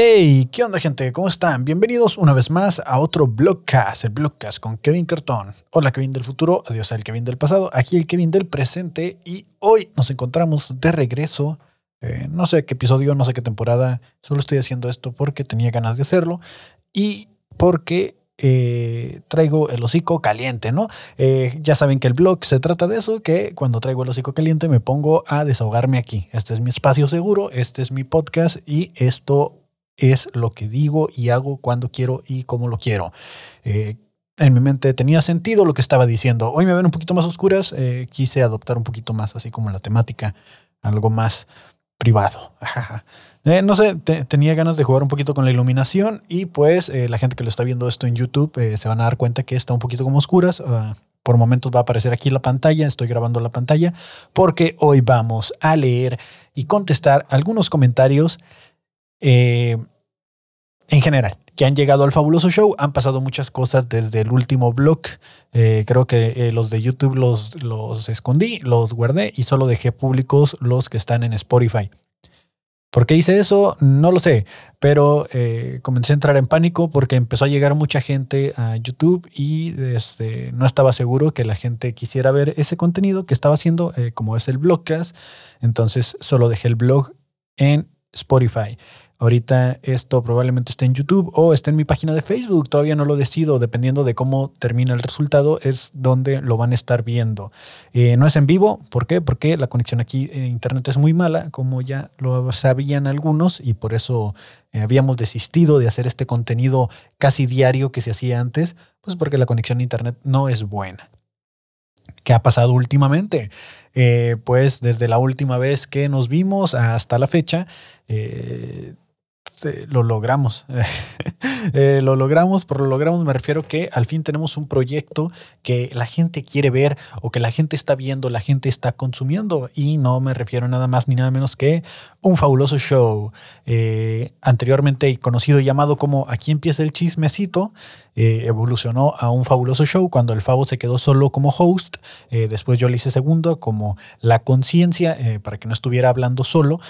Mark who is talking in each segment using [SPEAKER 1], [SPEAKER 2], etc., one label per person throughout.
[SPEAKER 1] Hey, ¿qué onda gente? ¿Cómo están? Bienvenidos una vez más a otro Blogcast, el Blogcast con Kevin Cartón. Hola Kevin del futuro, adiós al Kevin del pasado, aquí el Kevin del presente y hoy nos encontramos de regreso. Eh, no sé qué episodio, no sé qué temporada, solo estoy haciendo esto porque tenía ganas de hacerlo y porque eh, traigo el hocico caliente, ¿no? Eh, ya saben que el blog se trata de eso, que cuando traigo el hocico caliente me pongo a desahogarme aquí. Este es mi espacio seguro, este es mi podcast y esto es lo que digo y hago cuando quiero y como lo quiero. Eh, en mi mente tenía sentido lo que estaba diciendo. Hoy me ven un poquito más oscuras, eh, quise adoptar un poquito más así como la temática, algo más privado. Eh, no sé, tenía ganas de jugar un poquito con la iluminación y pues la gente que lo está viendo esto en YouTube se van a dar cuenta que está un poquito como oscuras. Ah, por momentos va a aparecer aquí la pantalla, estoy grabando la pantalla, porque hoy vamos a leer y contestar algunos comentarios en general, que han llegado al fabuloso show. Han pasado muchas cosas desde el último blog. Eh, creo que eh, los de YouTube los, los escondí, los guardé y solo dejé públicos los que están en Spotify. ¿Por qué hice eso? No lo sé, pero comencé a entrar en pánico porque empezó a llegar mucha gente a YouTube y este, no estaba seguro que la gente quisiera ver ese contenido que estaba haciendo, como es el blogcast. Entonces solo dejé el blog en Spotify. Ahorita esto probablemente esté en YouTube o esté en mi página de Facebook. Todavía no lo decido. Dependiendo de cómo termina el resultado, es donde lo van a estar viendo. Eh, no es en vivo. ¿Por qué? Porque la conexión aquí en Internet es muy mala, como ya lo sabían algunos, y por eso eh, habíamos desistido de hacer este contenido casi diario que se hacía antes, pues porque la conexión a Internet no es buena. ¿Qué ha pasado últimamente? Eh, pues desde la última vez que nos vimos hasta la fecha, este, lo logramos. Eh, lo logramos, por lo logramos me refiero que al fin tenemos un proyecto que la gente quiere ver o que la gente está viendo, la gente está consumiendo. Y no me refiero nada más ni nada menos que un fabuloso show. Eh, anteriormente conocido y llamado como Aquí empieza el chismecito. Eh, evolucionó a un fabuloso show cuando el Favo se quedó solo como host. después yo le hice segundo como La Conciencia para que no estuviera hablando solo.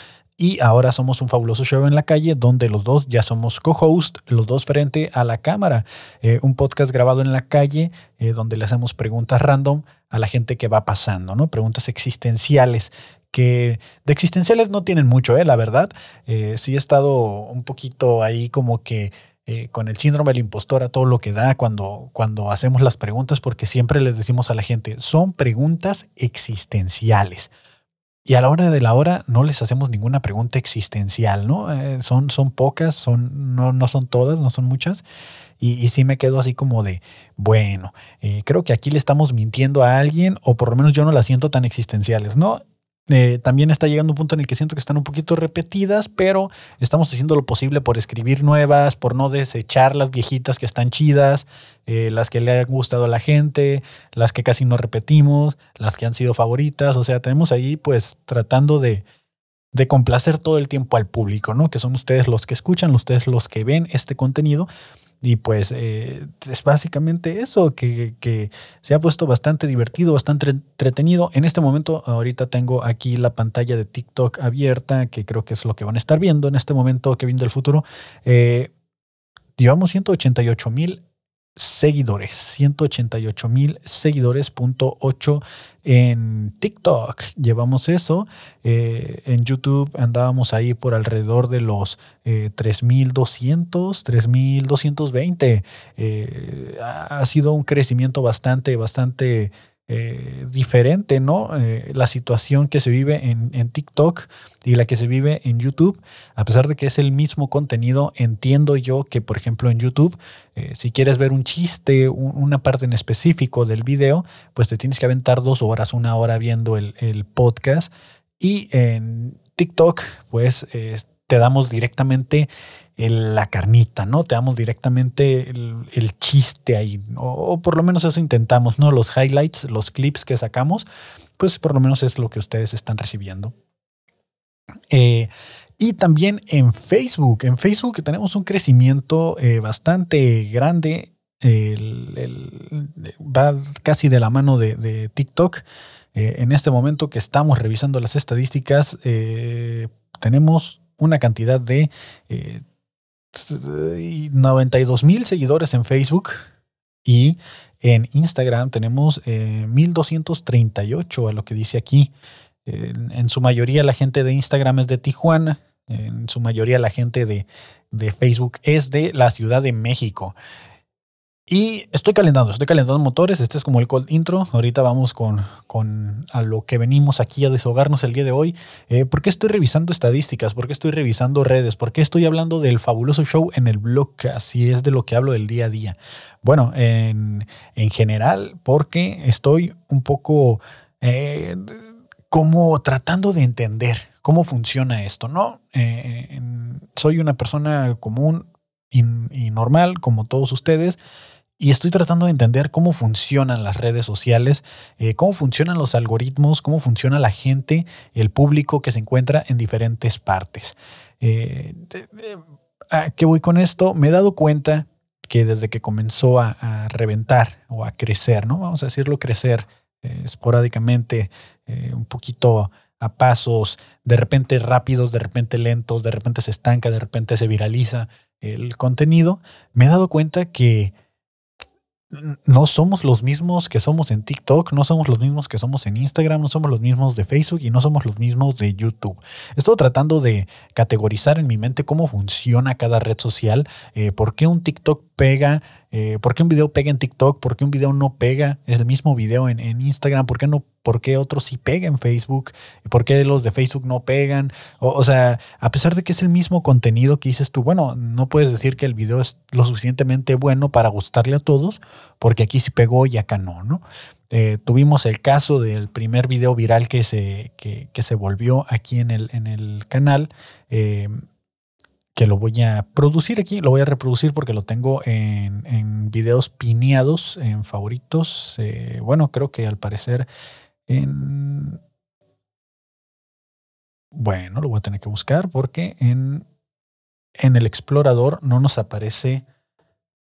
[SPEAKER 1] Y ahora somos un fabuloso show en la calle donde los dos ya somos co-host, los dos frente a la cámara. Eh, un podcast grabado en la calle eh, donde le hacemos preguntas random a la gente que va pasando, ¿no? Preguntas existenciales que de existenciales no tienen mucho, ¿eh? La verdad. Eh, sí he estado un poquito ahí como que con el síndrome del impostor a todo lo que da cuando, cuando hacemos las preguntas, porque siempre les decimos a la gente, son preguntas existenciales. Y a la hora de la hora no les hacemos ninguna pregunta existencial, ¿no? Eh, son, son pocas, son, no, no son todas, no son muchas. Y, y sí me quedo así como de, bueno, eh, creo que aquí le estamos mintiendo a alguien, o por lo menos yo no las siento tan existenciales, ¿no? Eh, también está llegando un punto en el que siento que están un poquito repetidas, pero estamos haciendo lo posible por escribir nuevas, por no desechar las viejitas que están chidas, eh, las que le han gustado a la gente, las que casi no repetimos, las que han sido favoritas. O sea, tenemos ahí pues tratando de, de complacer todo el tiempo al público, ¿no? Que son ustedes los que escuchan, ustedes los que ven este contenido y pues eh, es básicamente eso, que, se ha puesto bastante divertido, bastante entretenido. En este momento, ahorita tengo aquí la pantalla de TikTok abierta, que creo que es lo que van a estar viendo en este momento, que viene del futuro. Eh, llevamos 188 mil seguidores, 188 mil seguidores, punto 8 en TikTok. Llevamos eso. Eh, en YouTube andábamos ahí por alrededor de los eh, 3200, 3220. Eh, ha sido un crecimiento bastante, bastante eh, diferente, ¿no? Eh, la situación que se vive en, en, TikTok y la que se vive en YouTube, a pesar de que es el mismo contenido, entiendo yo que, por ejemplo, en YouTube, eh, si quieres ver un chiste, una parte en específico del video, pues te tienes que aventar dos horas, una hora viendo el, el podcast. Y en TikTok, pues te damos directamente la carnita, ¿no? Te damos directamente el, chiste ahí, o, por lo menos eso intentamos, ¿no? Los highlights, los clips que sacamos, pues por lo menos es lo que ustedes están recibiendo. Eh, y también en Facebook, en Facebook tenemos un crecimiento eh, bastante grande, va casi de la mano de, TikTok. Eh, en este momento que estamos revisando las estadísticas, tenemos una cantidad de 92 mil seguidores en Facebook y en Instagram tenemos 1238 eh, a lo que dice aquí. en su mayoría la gente de Instagram es de Tijuana, en su mayoría la gente de, de Facebook es de la Ciudad de México. Y estoy calentando, estoy calentando motores. Este es como el cold intro. Ahorita vamos con, con a lo que venimos aquí a deshogarnos el día de hoy. Eh, ¿Por qué estoy revisando estadísticas? ¿Por qué estoy revisando redes? ¿Por qué estoy hablando del fabuloso show en el blog? Así es de lo que hablo del día a día. Bueno, en, general, porque estoy un poco eh, como tratando de entender cómo funciona esto, ¿no? Eh, soy una persona común y normal, como todos ustedes y estoy tratando de entender cómo funcionan las redes sociales, eh, cómo funcionan los algoritmos, cómo funciona la gente, el público que se encuentra en diferentes partes. Eh, ¿A qué voy con esto? Me he dado cuenta que desde que comenzó a, reventar o a crecer, ¿no? Vamos a decirlo crecer eh, esporádicamente, un poquito a pasos, de repente rápidos, de repente lentos, de repente se estanca, de repente se viraliza el contenido, me he dado cuenta que no somos los mismos que somos en TikTok, no somos los mismos que somos en Instagram, no somos los mismos de Facebook y no somos los mismos de YouTube. Estoy tratando de categorizar en mi mente cómo funciona cada red social, eh, por qué un TikTok pega, eh, por qué un video pega en TikTok, por qué un video no pega, es el mismo video en, Instagram, por qué no, por qué otros sí pega en Facebook, por qué los de Facebook no pegan. O, sea, a pesar de que es el mismo contenido que dices tú, bueno, no puedes decir que el video es lo suficientemente bueno para gustarle a todos, porque aquí sí pegó y acá no, ¿no? Eh, tuvimos el caso del primer video viral que se, que, se volvió aquí en el, en el canal. Eh, que lo voy a producir aquí, lo voy a reproducir porque lo tengo en, videos pineados, en favoritos. Eh, bueno, creo que al parecer en... Bueno, lo voy a tener que buscar porque en, en el explorador no nos aparece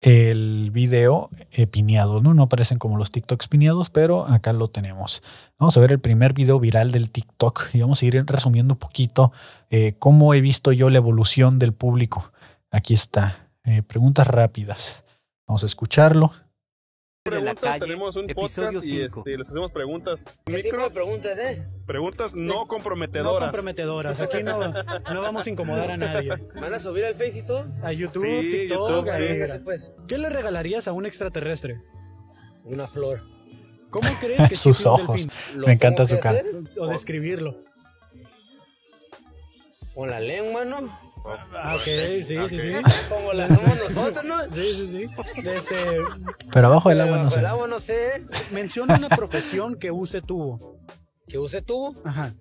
[SPEAKER 1] el video pineado, ¿no? No aparecen como los TikToks pineados, pero acá lo tenemos. Vamos a ver el primer video viral del TikTok y vamos a ir resumiendo un poquito eh, cómo he visto yo la evolución del público. Aquí está. Eh, preguntas rápidas. Vamos a escucharlo
[SPEAKER 2] de la calle, tenemos un episodio podcast y este, les hacemos preguntas.
[SPEAKER 3] ¿Qué tipo de preguntas, eh?
[SPEAKER 2] Preguntas no comprometedoras.
[SPEAKER 1] No comprometedoras. Aquí no, no vamos a incomodar a nadie.
[SPEAKER 3] ¿Van a subir al Face y todo?
[SPEAKER 1] A YouTube,
[SPEAKER 2] sí,
[SPEAKER 1] TikTok.
[SPEAKER 2] YouTube,
[SPEAKER 1] sí. pues. ¿Qué le regalarías a un extraterrestre?
[SPEAKER 3] Una flor.
[SPEAKER 1] ¿Cómo crees que
[SPEAKER 4] Sus ojos. Me encanta su cara.
[SPEAKER 1] O describirlo.
[SPEAKER 3] Con la lengua, ¿no?
[SPEAKER 1] Ah, ok, sí, sí, sí.
[SPEAKER 3] Como la somos nosotros, ¿no?
[SPEAKER 1] Sí, sí, sí. Este,
[SPEAKER 4] pero abajo del agua no sé.
[SPEAKER 3] el agua no sé.
[SPEAKER 1] Menciona una profesión que use tubo.
[SPEAKER 3] ¿Que use tubo?
[SPEAKER 1] Ajá.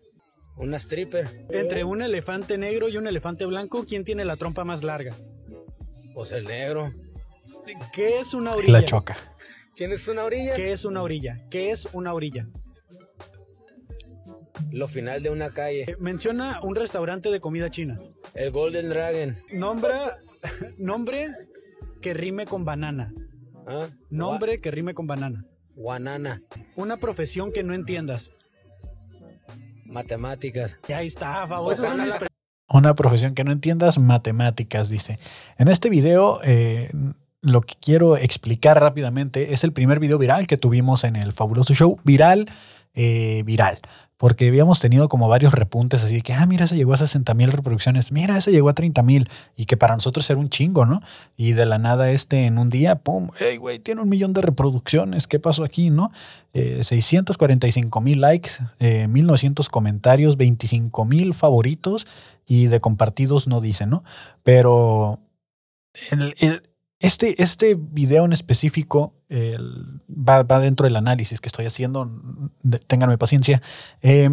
[SPEAKER 3] Una stripper.
[SPEAKER 1] Entre un elefante negro y un elefante blanco, ¿quién tiene la trompa más larga?
[SPEAKER 3] Pues el negro.
[SPEAKER 1] ¿Qué es una orilla?
[SPEAKER 4] La choca.
[SPEAKER 3] ¿Quién es una orilla?
[SPEAKER 1] ¿Qué es una orilla? ¿Qué es una orilla?
[SPEAKER 3] Lo final de una calle.
[SPEAKER 1] Eh, menciona un restaurante de comida china.
[SPEAKER 3] El Golden Dragon.
[SPEAKER 1] Nombra, nombre que rime con banana.
[SPEAKER 3] ¿Ah?
[SPEAKER 1] Nombre que rime con banana.
[SPEAKER 3] Guanana.
[SPEAKER 1] Una profesión que no entiendas.
[SPEAKER 3] Matemáticas.
[SPEAKER 1] Y ahí está, favor.
[SPEAKER 4] Una profesión que no entiendas, matemáticas, dice. En este video, eh, lo que quiero explicar rápidamente es el primer video viral que tuvimos en el fabuloso show. Viral, eh, viral porque habíamos tenido como varios repuntes así que, ah, mira, ese llegó a 60 mil reproducciones, mira, ese llegó a 30 mil, y que para nosotros era un chingo, ¿no? Y de la nada este en un día, ¡pum! ¡Ey, güey! Tiene un millón de reproducciones, ¿qué pasó aquí, no? 645 eh, mil likes, 1900 eh, comentarios, 25 mil favoritos y de compartidos no dice, ¿no? Pero el, este, este video en específico va, dentro del análisis que estoy haciendo. Ténganme paciencia. Eh,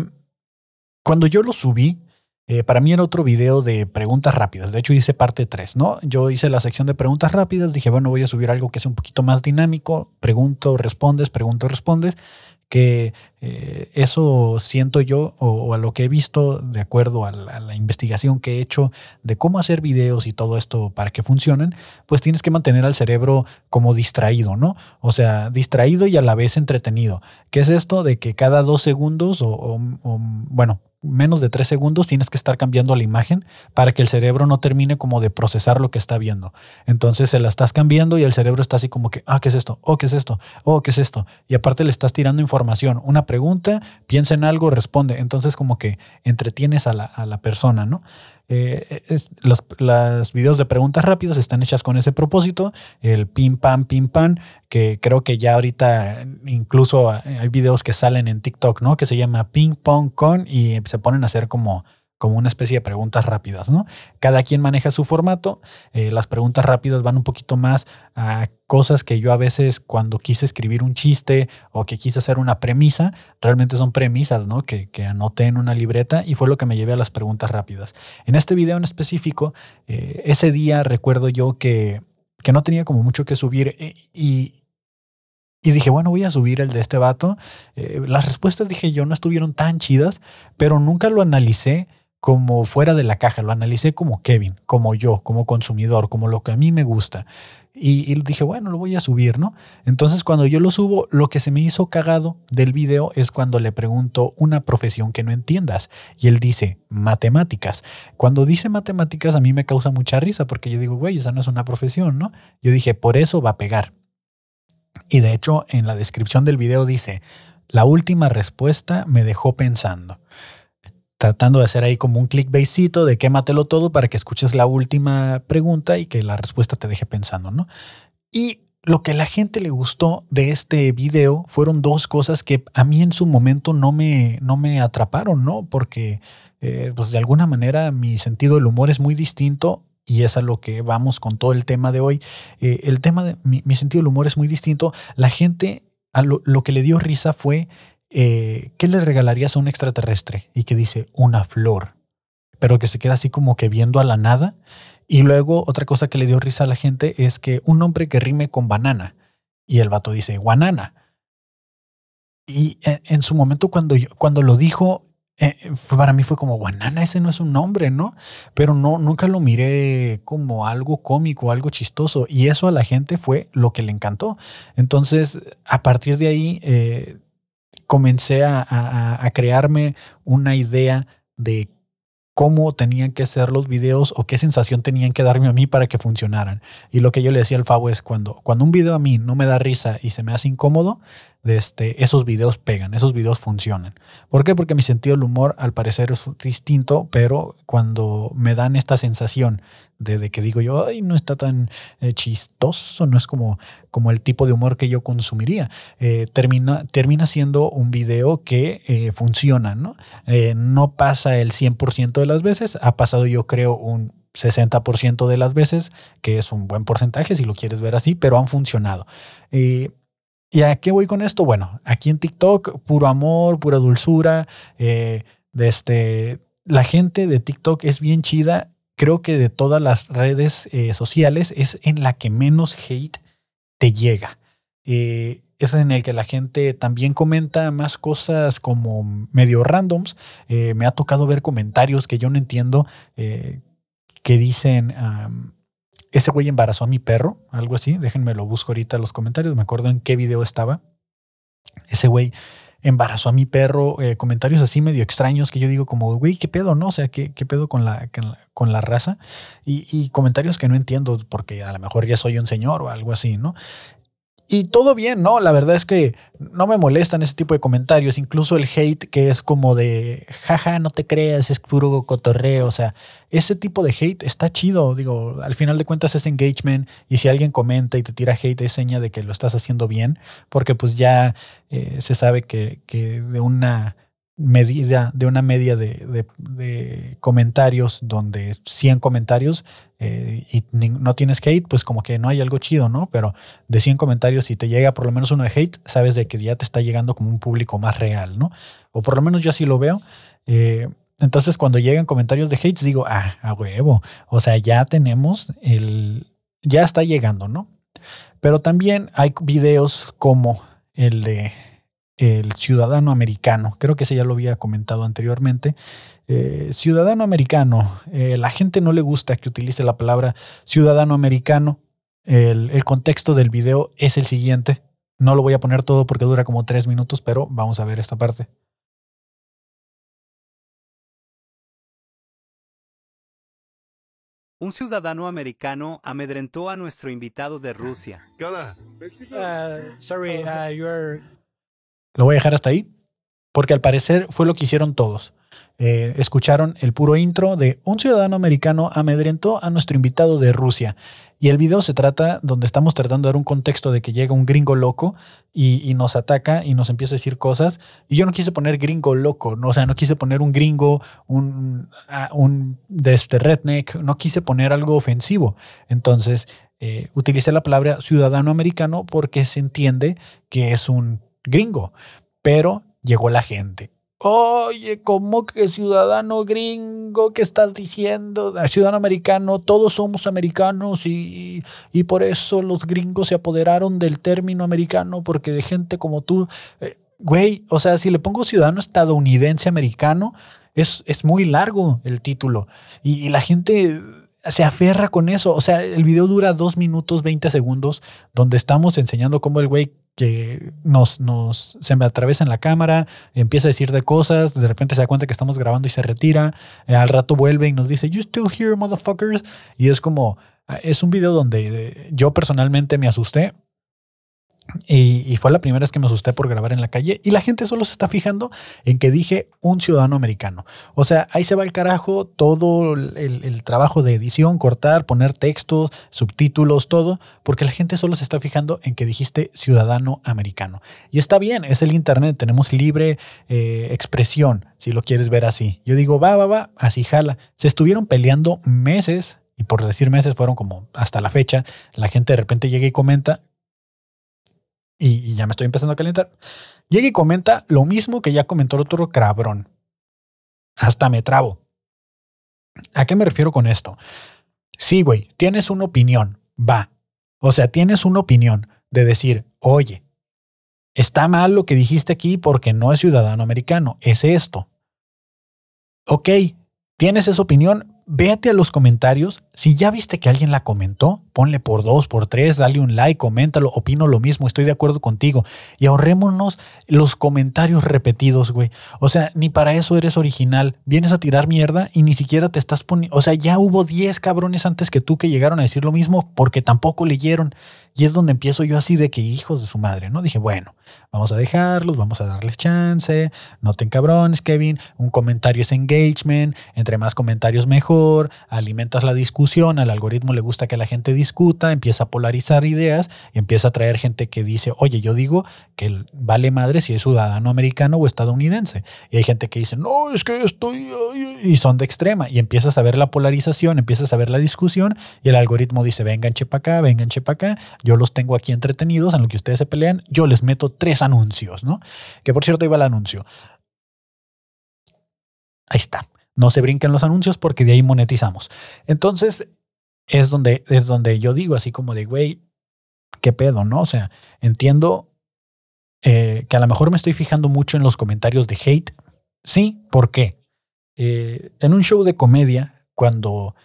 [SPEAKER 4] cuando yo lo subí, eh, para mí era otro video de preguntas rápidas. De hecho, hice parte 3, ¿no? Yo hice la sección de preguntas rápidas. Dije, bueno, voy a subir algo que sea un poquito más dinámico. Pregunto, respondes, pregunto, respondes que eh, eso siento yo o, a lo que he visto de acuerdo a la, investigación que he hecho de cómo hacer videos y todo esto para que funcionen, pues tienes que mantener al cerebro como distraído, ¿no? O sea, distraído y a la vez entretenido. ¿Qué es esto de que cada dos segundos o, bueno,
[SPEAKER 1] menos de tres segundos tienes que estar cambiando la imagen para que el cerebro no termine como de procesar lo que está viendo. Entonces se la estás cambiando y el cerebro está así como que, ah, ¿qué es esto? Oh, ¿qué es esto? Oh, ¿qué es esto? Y aparte le estás tirando información. Una pregunta, piensa en algo, responde. Entonces como que entretienes a la, a la persona, ¿no? Eh, los, las videos de preguntas rápidas están hechas con ese propósito, el pim pam, pim pam, que creo que ya ahorita incluso hay videos que salen en TikTok, ¿no? Que se llama ping pong con y se ponen a hacer como como una especie de preguntas rápidas, ¿no? Cada quien maneja su formato. Eh, las preguntas rápidas van un poquito más a cosas que yo a veces cuando quise escribir un chiste o que quise hacer una premisa, realmente son premisas, ¿no? Que, anoté en una libreta y fue lo que me llevé a las preguntas rápidas. En este video en específico, eh, ese día recuerdo yo que, que no tenía como mucho que subir eh, y, y dije, bueno, voy a subir el de este vato. las respuestas, dije yo, no estuvieron tan chidas, pero nunca lo analicé como fuera de la caja, lo analicé como Kevin, como yo, como consumidor, como lo que a mí me gusta. Y, dije, bueno, lo voy a subir, ¿no? Entonces cuando yo lo subo, lo que se me hizo cagado del video es cuando le pregunto una profesión que no entiendas. Y él dice, matemáticas. Cuando dice matemáticas a mí me causa mucha risa porque yo digo, güey, esa no es una profesión, ¿no? Yo dije, por eso va a pegar. Y de hecho en la descripción del video dice, la última respuesta me dejó pensando tratando de hacer ahí como un clickbaitcito de quématelo todo para que escuches la última pregunta y que la respuesta te deje pensando, ¿no? Y lo que a la gente le gustó de este video fueron dos cosas que a mí en su momento no me, no me atraparon, ¿no? Porque eh, pues de alguna manera mi sentido del humor es muy distinto y es a lo que vamos con todo el tema de hoy. Eh, el tema de mi, sentido del humor es muy distinto. La gente, a lo que le dio risa fue eh, ¿qué le regalarías a un extraterrestre? Y que dice, una flor, pero que se queda así como que viendo a la nada. Y luego otra cosa que le dio risa a la gente es que un nombre que rime con banana. Y el vato dice, guanana. Y en, su momento cuando, cuando lo dijo, eh, para mí fue como, guanana, ese no es un nombre, ¿no? Pero no, nunca lo miré como algo cómico, algo chistoso. Y eso a la gente fue lo que le encantó. Entonces, a partir de ahí, eh, comencé a, crearme una idea de cómo tenían que ser los videos o qué sensación tenían que darme a mí para que funcionaran. Y lo que yo le decía al Fabo es cuando, cuando un video a mí no me da risa y se me hace incómodo, de este, esos videos pegan, esos videos funcionan. ¿Por qué? Porque mi sentido del humor al parecer es distinto, pero cuando me dan esta sensación de, que digo yo, ay, no está tan eh, chistoso, no es como, como el tipo de humor que yo consumiría, eh, termina, termina siendo un video que eh, funciona, ¿no? no pasa el 100% de las veces, ha pasado yo creo un 60% de las veces, que es un buen porcentaje si lo quieres ver así, pero han funcionado. ¿Y a qué voy con esto? Bueno, aquí en TikTok, puro amor, pura dulzura. Eh, este, la gente de TikTok es bien chida. Creo que de todas las redes eh, sociales es en la que menos hate te llega. Eh, es en el que la gente también comenta más cosas como medio randoms. me ha tocado ver comentarios que yo no entiendo que dicen ese güey embarazó a mi perro, algo así. Déjenme lo busco ahorita en los comentarios. Me acuerdo en qué video estaba. Ese güey embarazó a mi perro. Eh, comentarios así medio extraños que yo digo como, güey, ¿qué pedo, no? O sea, ¿qué, qué pedo con la, con la, raza? Y, y, comentarios que no entiendo porque a lo mejor ya soy un señor o algo así, ¿no? Y todo bien, ¿no? La verdad es que no me molestan ese tipo de comentarios, incluso el hate que es como de, jaja, no te creas, es puro cotorreo, o sea, ese tipo de hate está chido, digo, al final de cuentas es engagement y si alguien comenta y te tira hate es seña de que lo estás haciendo bien, porque pues ya eh, se sabe que, que de una medida, de una media de, comentarios donde 100 comentarios eh, y no tienes hate, pues como que no hay algo chido, ¿no? Pero de 100 comentarios, si te llega por lo menos uno de hate, sabes de que ya te está llegando como un público más real, ¿no? O por lo menos yo así lo veo. Eh, entonces cuando llegan comentarios de hate, digo, ah, a huevo. O sea, ya tenemos el, ya está llegando, ¿no? Pero también hay videos como el de el ciudadano americano. Creo que ese ya lo había comentado anteriormente. Eh, ciudadano americano. Eh, la gente no le gusta que utilice la palabra ciudadano americano. El, el, contexto del video es el siguiente. No lo voy a poner todo porque dura como tres minutos, pero vamos a ver esta parte.
[SPEAKER 2] Un ciudadano americano amedrentó a nuestro invitado de Rusia.
[SPEAKER 1] Uh, sorry, oh. uh, you are... Lo voy a dejar hasta ahí, porque al parecer fue lo que hicieron todos. Eh, escucharon el puro intro de un ciudadano americano amedrentó a nuestro invitado de Rusia. Y el video se trata donde estamos tratando de dar un contexto de que llega un gringo loco y, nos ataca y nos empieza a decir cosas. Y yo no quise poner gringo loco, ¿no? o sea, no quise poner un gringo, un, un de este redneck, no quise poner algo ofensivo. Entonces, eh, utilicé la palabra ciudadano americano porque se entiende que es un gringo. Pero llegó la gente Oye, ¿cómo que ciudadano gringo? ¿Qué estás diciendo? Ah, ciudadano americano, todos somos americanos y, y, por eso los gringos se apoderaron del término americano, porque de gente como tú, eh, güey, o sea, si le pongo ciudadano estadounidense americano, es, es muy largo el título y, y la gente se aferra con eso. O sea, el video dura dos minutos 20 segundos, donde estamos enseñando cómo el güey que nos, nos, se me atraviesa en la cámara, empieza a decir de cosas, de repente se da cuenta que estamos grabando y se retira, eh, al rato vuelve y nos dice, You still here, motherfuckers. Y es como, ah, es un video donde eh, yo personalmente me asusté y, fue la primera vez que me asusté por grabar en la calle y la gente solo se está fijando en que dije un ciudadano americano. O sea, ahí se va el carajo todo el, trabajo de edición, cortar, poner textos, subtítulos, todo, porque la gente solo se está fijando en que dijiste ciudadano americano. Y está bien, es el Internet, tenemos libre eh, expresión, si lo quieres ver así. Yo digo, va, va, va, así jala. Se estuvieron peleando meses y por decir meses fueron como hasta la fecha, la gente de repente llega y comenta, y, ya me estoy empezando a calentar. Llega y comenta lo mismo que ya comentó el otro cabrón. Hasta me trabo. ¿A qué me refiero con esto? Sí, güey, tienes una opinión, va. O sea, tienes una opinión de decir, oye, está mal lo que dijiste aquí porque no es ciudadano americano, es esto. Ok, tienes esa opinión, véate a los comentarios. Si ya viste que alguien la comentó, ponle por dos, por tres, dale un like, coméntalo, opino lo mismo, estoy de acuerdo contigo. Y ahorrémonos los comentarios repetidos, güey. O sea, ni para eso eres original. Vienes a tirar mierda y ni siquiera te estás poniendo. O sea, ya hubo 10 cabrones antes que tú que llegaron a decir lo mismo porque tampoco leyeron. Y es donde empiezo yo así de que hijos de su madre, ¿no? Dije, bueno, vamos a dejarlos, vamos a darles chance, no te cabrones, Kevin, un comentario es engagement, entre más comentarios mejor, alimentas la discusión, al algoritmo le gusta que la gente discuta, empieza a polarizar ideas y empieza a traer gente que dice, oye, yo digo que vale madre si es ciudadano americano o estadounidense. Y hay gente que dice, no, es que estoy... Y son de extrema. Y empiezas a ver la polarización, empiezas a ver la discusión y el algoritmo dice, vengan chepa acá, vengan chepa acá yo los tengo aquí entretenidos en lo que ustedes se pelean, yo les meto tres anuncios, ¿no? Que por cierto iba el anuncio. Ahí está. No se brinquen los anuncios porque de ahí monetizamos. Entonces, es donde, es donde yo digo así como de, güey, qué pedo, ¿no? O sea, entiendo eh, que a lo mejor me estoy fijando mucho en los comentarios de hate. Sí, ¿por qué? Eh, en un show de comedia, cuando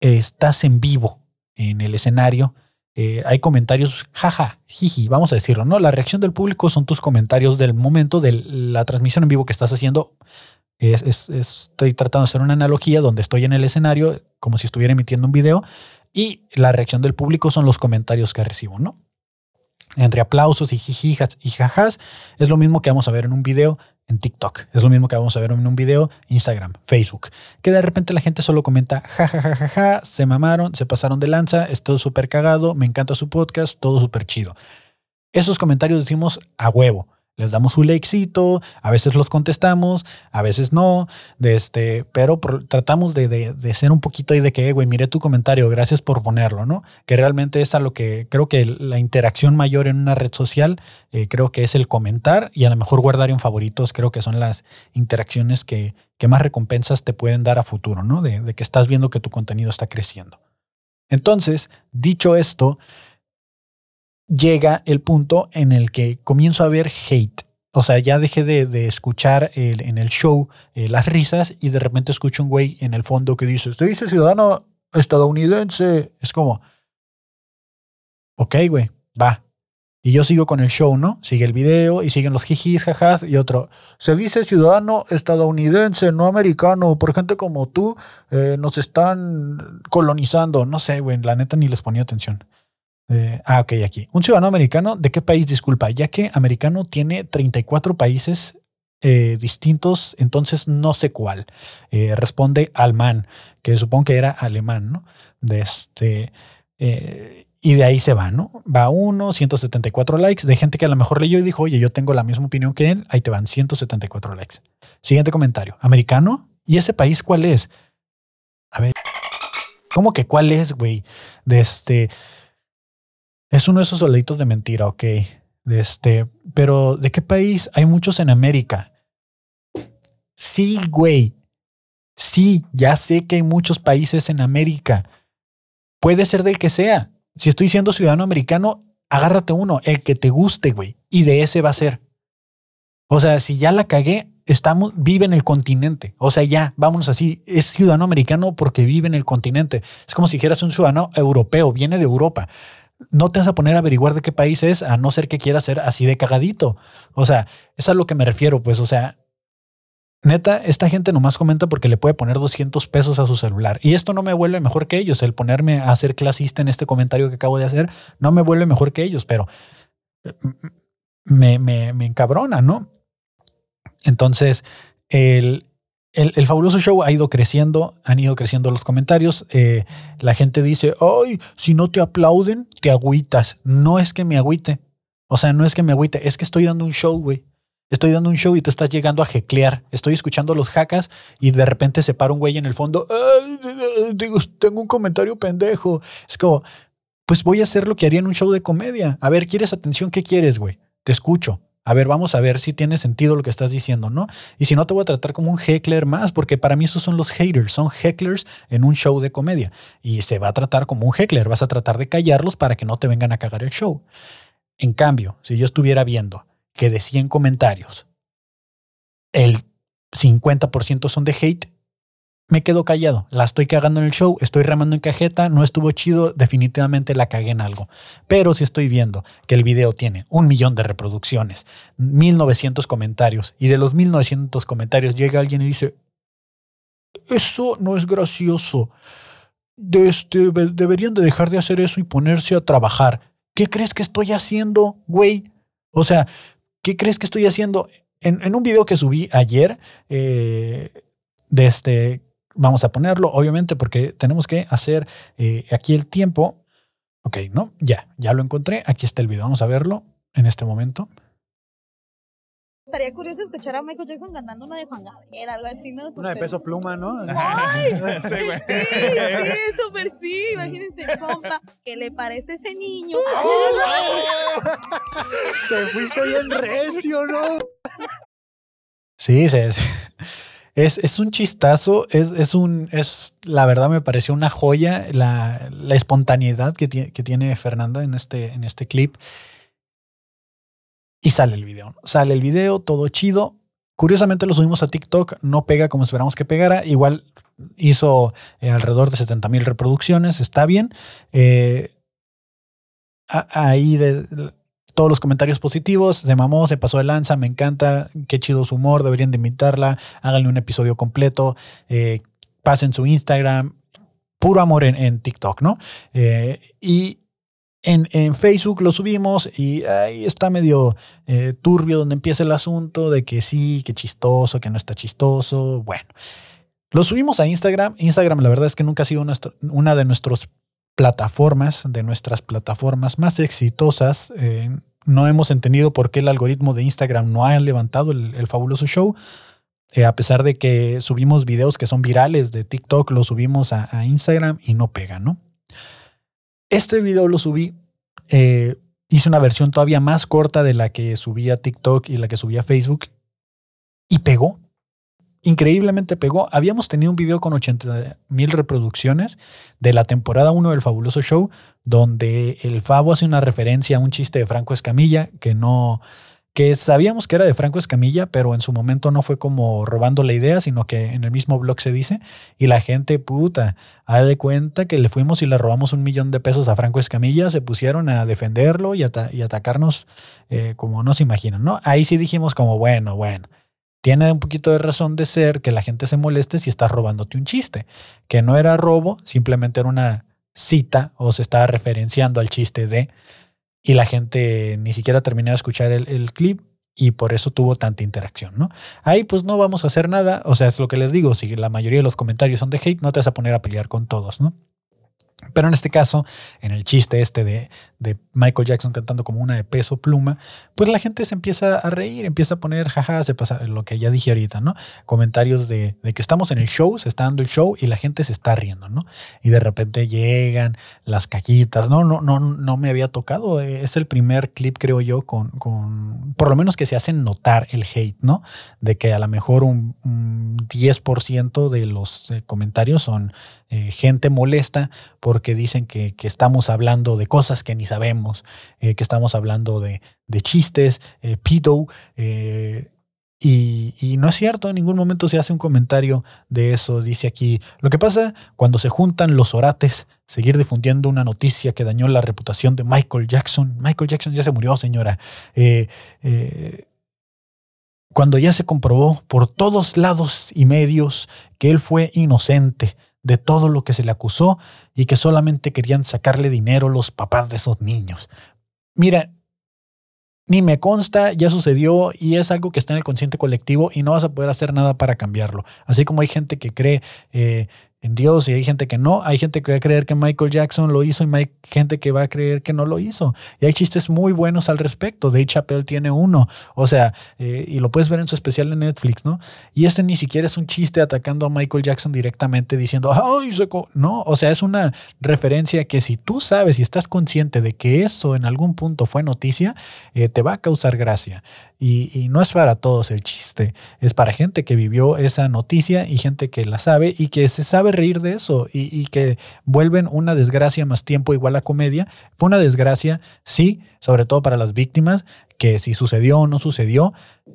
[SPEAKER 1] estás en vivo en el escenario, eh, hay comentarios, jaja, jiji, vamos a decirlo, ¿no? La reacción del público son tus comentarios del momento de la transmisión en vivo que estás haciendo. estoy tratando de hacer una analogía donde estoy en el escenario como si estuviera emitiendo un video y la reacción del público son los comentarios que recibo, ¿no? Entre aplausos y jijijas y jajas es lo mismo que vamos a ver en un video en TikTok. Es lo mismo que vamos a ver en un video, Instagram, Facebook. Que de repente la gente solo comenta, ja, ja, ja, ja, ja, se mamaron, se pasaron de lanza, es todo súper cagado, me encanta su podcast, todo súper chido. Esos comentarios decimos a huevo les damos su likecito, a veces los contestamos, a veces no, este, pero tratamos de, de, ser un poquito ahí de que, güey, mire tu comentario, gracias por ponerlo, ¿no? Que realmente es a lo que creo que la interacción mayor en una red social, eh, creo que es el comentar y a lo mejor guardar en favoritos, creo que son las interacciones que, que más recompensas te pueden dar a futuro, ¿no? De que estás viendo que tu contenido está creciendo. Entonces, dicho esto, llega el punto en el que comienzo a ver hate. O sea, ya dejé de, escuchar en el show eh, las risas y de repente escucho un güey en el fondo que dice, usted dice ciudadano estadounidense. Es como, ok, güey, va. Y yo sigo con el show, ¿no? Sigue el video y siguen los jijis, jajas y otro. Se dice ciudadano estadounidense, no americano. Por gente como tú eh, nos están colonizando. No sé, güey, la neta ni les ponía atención. Eh, ah, ok, aquí. Un ciudadano americano, ¿de qué país? Disculpa, ya que americano tiene 34 países eh, distintos, entonces no sé cuál. responde Alman, que supongo que era alemán, ¿no? De este. Y de ahí se va, ¿no? Va uno, 174 likes de gente que a lo mejor leyó y dijo, oye, yo tengo la misma opinión que él. Ahí te van 174 likes. Siguiente comentario. ¿Americano? ¿Y ese país cuál es? A ver. ¿Cómo que cuál es, güey? De este. Es uno de esos soldaditos de mentira, ok. De este. Pero, ¿de qué país? Hay muchos en América. Sí, güey. Sí, ya sé que hay muchos países en América. Puede ser del que sea. Si estoy siendo ciudadano americano, agárrate uno, el que te guste, güey. Y de ese va a ser. O sea, si ya la cagué, estamos, vive en el continente. O sea, ya, vámonos así. Es ciudadano americano porque vive en el continente. Es como si dijeras un ciudadano europeo, viene de Europa. No te vas a poner a averiguar de qué país es, a no ser que quiera ser así de cagadito. O sea, es a lo que me refiero, pues, o sea, Neta, esta gente nomás comenta porque le puede poner 200 pesos a su celular. Y esto no me vuelve mejor que ellos. El ponerme a ser clasista en este comentario que acabo de hacer no me vuelve mejor que ellos, pero me, me, me encabrona, ¿no? Entonces, el, el, fabuloso show ha ido creciendo, han ido creciendo los comentarios. Eh, la gente dice, ay, si no te aplauden, te agüitas. No es que me agüite. O sea, no es que me agüite, es que estoy dando un show, güey. Estoy dando un show y te estás llegando a jeclear. Estoy escuchando los jackas y de repente se para un güey en el fondo. Digo, tengo un comentario pendejo. Es como, pues voy a hacer lo que haría en un show de comedia. A ver, ¿quieres atención? ¿Qué quieres, güey? Te escucho. A ver, vamos a ver si tiene sentido lo que estás diciendo, ¿no? Y si no, te voy a tratar como un heckler más, porque para mí esos son los haters, son hecklers en un show de comedia. Y se va a tratar como un heckler, vas a tratar de callarlos para que no te vengan a cagar el show. En cambio, si yo estuviera viendo que de 100 comentarios, el 50% son de hate, me quedo callado. La estoy cagando en el show, estoy remando en cajeta, no estuvo chido, definitivamente la cagué en algo. Pero si estoy viendo que el video tiene un millón de reproducciones, 1900 comentarios, y de los 1900 comentarios llega alguien y dice, eso no es gracioso. este, deberían de dejar de hacer eso y ponerse a trabajar. ¿Qué crees que estoy haciendo, güey? O sea, ¿qué crees que estoy haciendo? En, un video que subí ayer, eh, de este, vamos a ponerlo, obviamente, porque tenemos que hacer eh, aquí el tiempo. Ok, ¿no? Ya, ya lo encontré. Aquí está el video. Vamos a verlo en este momento.
[SPEAKER 5] Estaría curioso escuchar a Michael Jackson cantando una de Juan Gabriel, algo así, ¿no?
[SPEAKER 1] Una de peso pluma, ¿no?
[SPEAKER 5] ¡Ay! sí, güey. Sí, sí, súper sí. Imagínense, compa, ¿qué le parece ese niño?
[SPEAKER 1] Te fuiste bien recio, ¿no? Sí, sí. Es, es, un chistazo, es, es, un, es, la verdad me pareció una joya la, la espontaneidad que tiene, que tiene Fernanda en este, en este clip. Y sale el video. Sale el video, todo chido. Curiosamente lo subimos a TikTok, no pega como esperamos que pegara. Igual hizo eh, alrededor de 70 mil reproducciones, está bien. Eh, ahí de, todos los comentarios positivos, se mamó, se pasó de lanza, me encanta, qué chido su humor, deberían de invitarla, háganle un episodio completo, eh, pasen su Instagram, puro amor en, en TikTok, ¿no? y en, Facebook lo subimos y ahí está medio eh, turbio donde empieza el asunto de que sí, que chistoso, que no está chistoso. Bueno, lo subimos a Instagram. Instagram la verdad es que nunca ha sido una, de nuestras plataformas, de nuestras plataformas más exitosas. Eh, no hemos entendido por qué el algoritmo de Instagram no ha levantado el, fabuloso show. Eh, a pesar de que subimos videos que son virales de TikTok, lo subimos a, a Instagram y no pega, ¿no? Este video lo subí, eh, hice una versión todavía más corta de la que subía TikTok y la que subía Facebook y pegó. Increíblemente pegó. Habíamos tenido un video con 80 mil reproducciones de la temporada 1 del Fabuloso Show, donde el Fabo hace una referencia a un chiste de Franco Escamilla que no, que sabíamos que era de Franco Escamilla, pero en su momento no fue como robando la idea, sino que en el mismo blog se dice, y la gente, puta, ha de cuenta que le fuimos y le robamos un millón de pesos a Franco Escamilla, se pusieron a defenderlo y, atacarnos eh, como no se imaginan, ¿no? Ahí sí dijimos como, bueno, bueno. Tiene un poquito de razón de ser que la gente se moleste si estás robándote un chiste, que no era robo, simplemente era una cita o se estaba referenciando al chiste de y la gente ni siquiera terminó de escuchar el, clip y por eso tuvo tanta interacción, ¿no? Ahí pues no vamos a hacer nada, o sea, es lo que les digo, si la mayoría de los comentarios son de hate, no te vas a poner a pelear con todos, ¿no? Pero en este caso, en el chiste este de, de, Michael Jackson cantando como una de peso pluma, pues la gente se empieza a reír, empieza a poner, jaja, se pasa lo que ya dije ahorita, ¿no? Comentarios de, de, que estamos en el show, se está dando el show y la gente se está riendo, ¿no? Y de repente llegan las caquitas, ¿no? No, no, no me había tocado, es el primer clip, creo yo, con, con por lo menos que se hacen notar el hate, ¿no? De que a lo mejor un, un 10% de los eh, comentarios son eh, gente molesta porque dicen que, estamos hablando de cosas que ni sabemos, eh, que estamos hablando de, chistes, eh, eh, y, no es cierto, en ningún momento se hace un comentario de eso. Dice aquí, lo que pasa cuando se juntan los orates, seguir difundiendo una noticia que dañó la reputación de Michael Jackson. Michael Jackson ya se murió, señora. cuando ya se comprobó por todos lados y medios que él fue inocente, de todo lo que se le acusó y que solamente querían sacarle dinero los papás de esos niños. Mira, ni me consta, ya sucedió y es algo que está en el consciente colectivo y no vas a poder hacer nada para cambiarlo. Así como hay gente que cree eh, en Dios y hay gente que no. Hay gente que va a creer que Michael Jackson lo hizo y hay gente que va a creer que no lo hizo. Y hay chistes muy buenos al respecto. Dave Chappelle tiene uno. O sea, eh, y lo puedes ver en su especial en Netflix, ¿no? Y este ni siquiera es un chiste atacando a Michael Jackson directamente diciendo, ¡ay, seco! No, o sea, es una referencia que si tú sabes y estás consciente de que eso en algún punto fue noticia, eh, te va a causar gracia. Y, no es para todos el chiste, es para gente que vivió esa noticia y gente que la sabe y que se sabe reír de eso y, que vuelven una desgracia más tiempo igual a comedia. Fue una desgracia, sí, sobre todo para las víctimas, que si sucedió o no sucedió,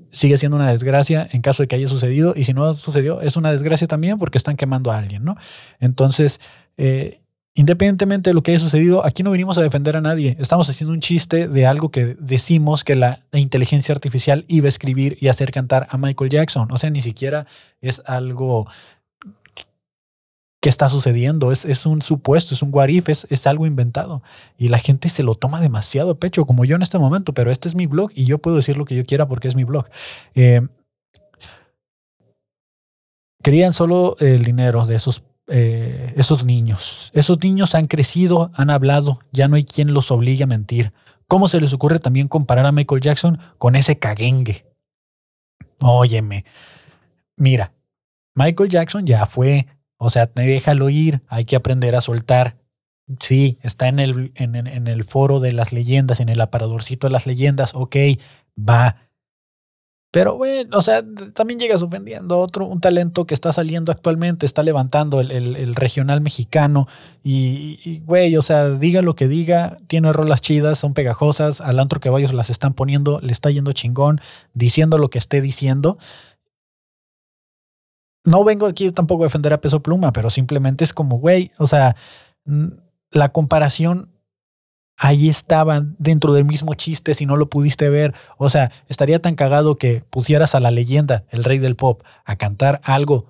[SPEAKER 1] sigue siendo una desgracia en caso de que haya sucedido y si no sucedió, es una desgracia también porque están quemando a alguien, ¿no? Entonces, eh, Independientemente de lo que haya sucedido, aquí no venimos a defender a nadie. Estamos haciendo un chiste de algo que decimos que la inteligencia artificial iba a escribir y hacer cantar a Michael Jackson. O sea, ni siquiera es algo que está sucediendo. Es, es un supuesto, es un what es, algo inventado. Y la gente se lo toma demasiado pecho, como yo en este momento. Pero este es mi blog y yo puedo decir lo que yo quiera porque es mi blog. Eh, querían solo el dinero de esos eh, esos niños. Esos niños han crecido, han hablado, ya no hay quien los obligue a mentir. ¿Cómo se les ocurre también comparar a Michael Jackson con ese caguengue? Óyeme, mira, Michael Jackson ya fue, o sea, déjalo ir, hay que aprender a soltar. Sí, está en el, en, en el foro de las leyendas, en el aparadorcito de las leyendas, ok, va, pero, bueno, o sea, también llegas ofendiendo otro, un talento que está saliendo actualmente, está levantando el, regional mexicano. Y, güey, o sea, diga lo que diga, tiene rolas chidas, son pegajosas. Al antro que vayas las están poniendo, le está yendo chingón, diciendo lo que esté diciendo. No vengo aquí tampoco a defender a peso pluma, pero simplemente es como, güey, o sea, la comparación ahí estaban dentro del mismo chiste si no lo pudiste ver. O sea, estaría tan cagado que pusieras a la leyenda, el rey del pop, a cantar algo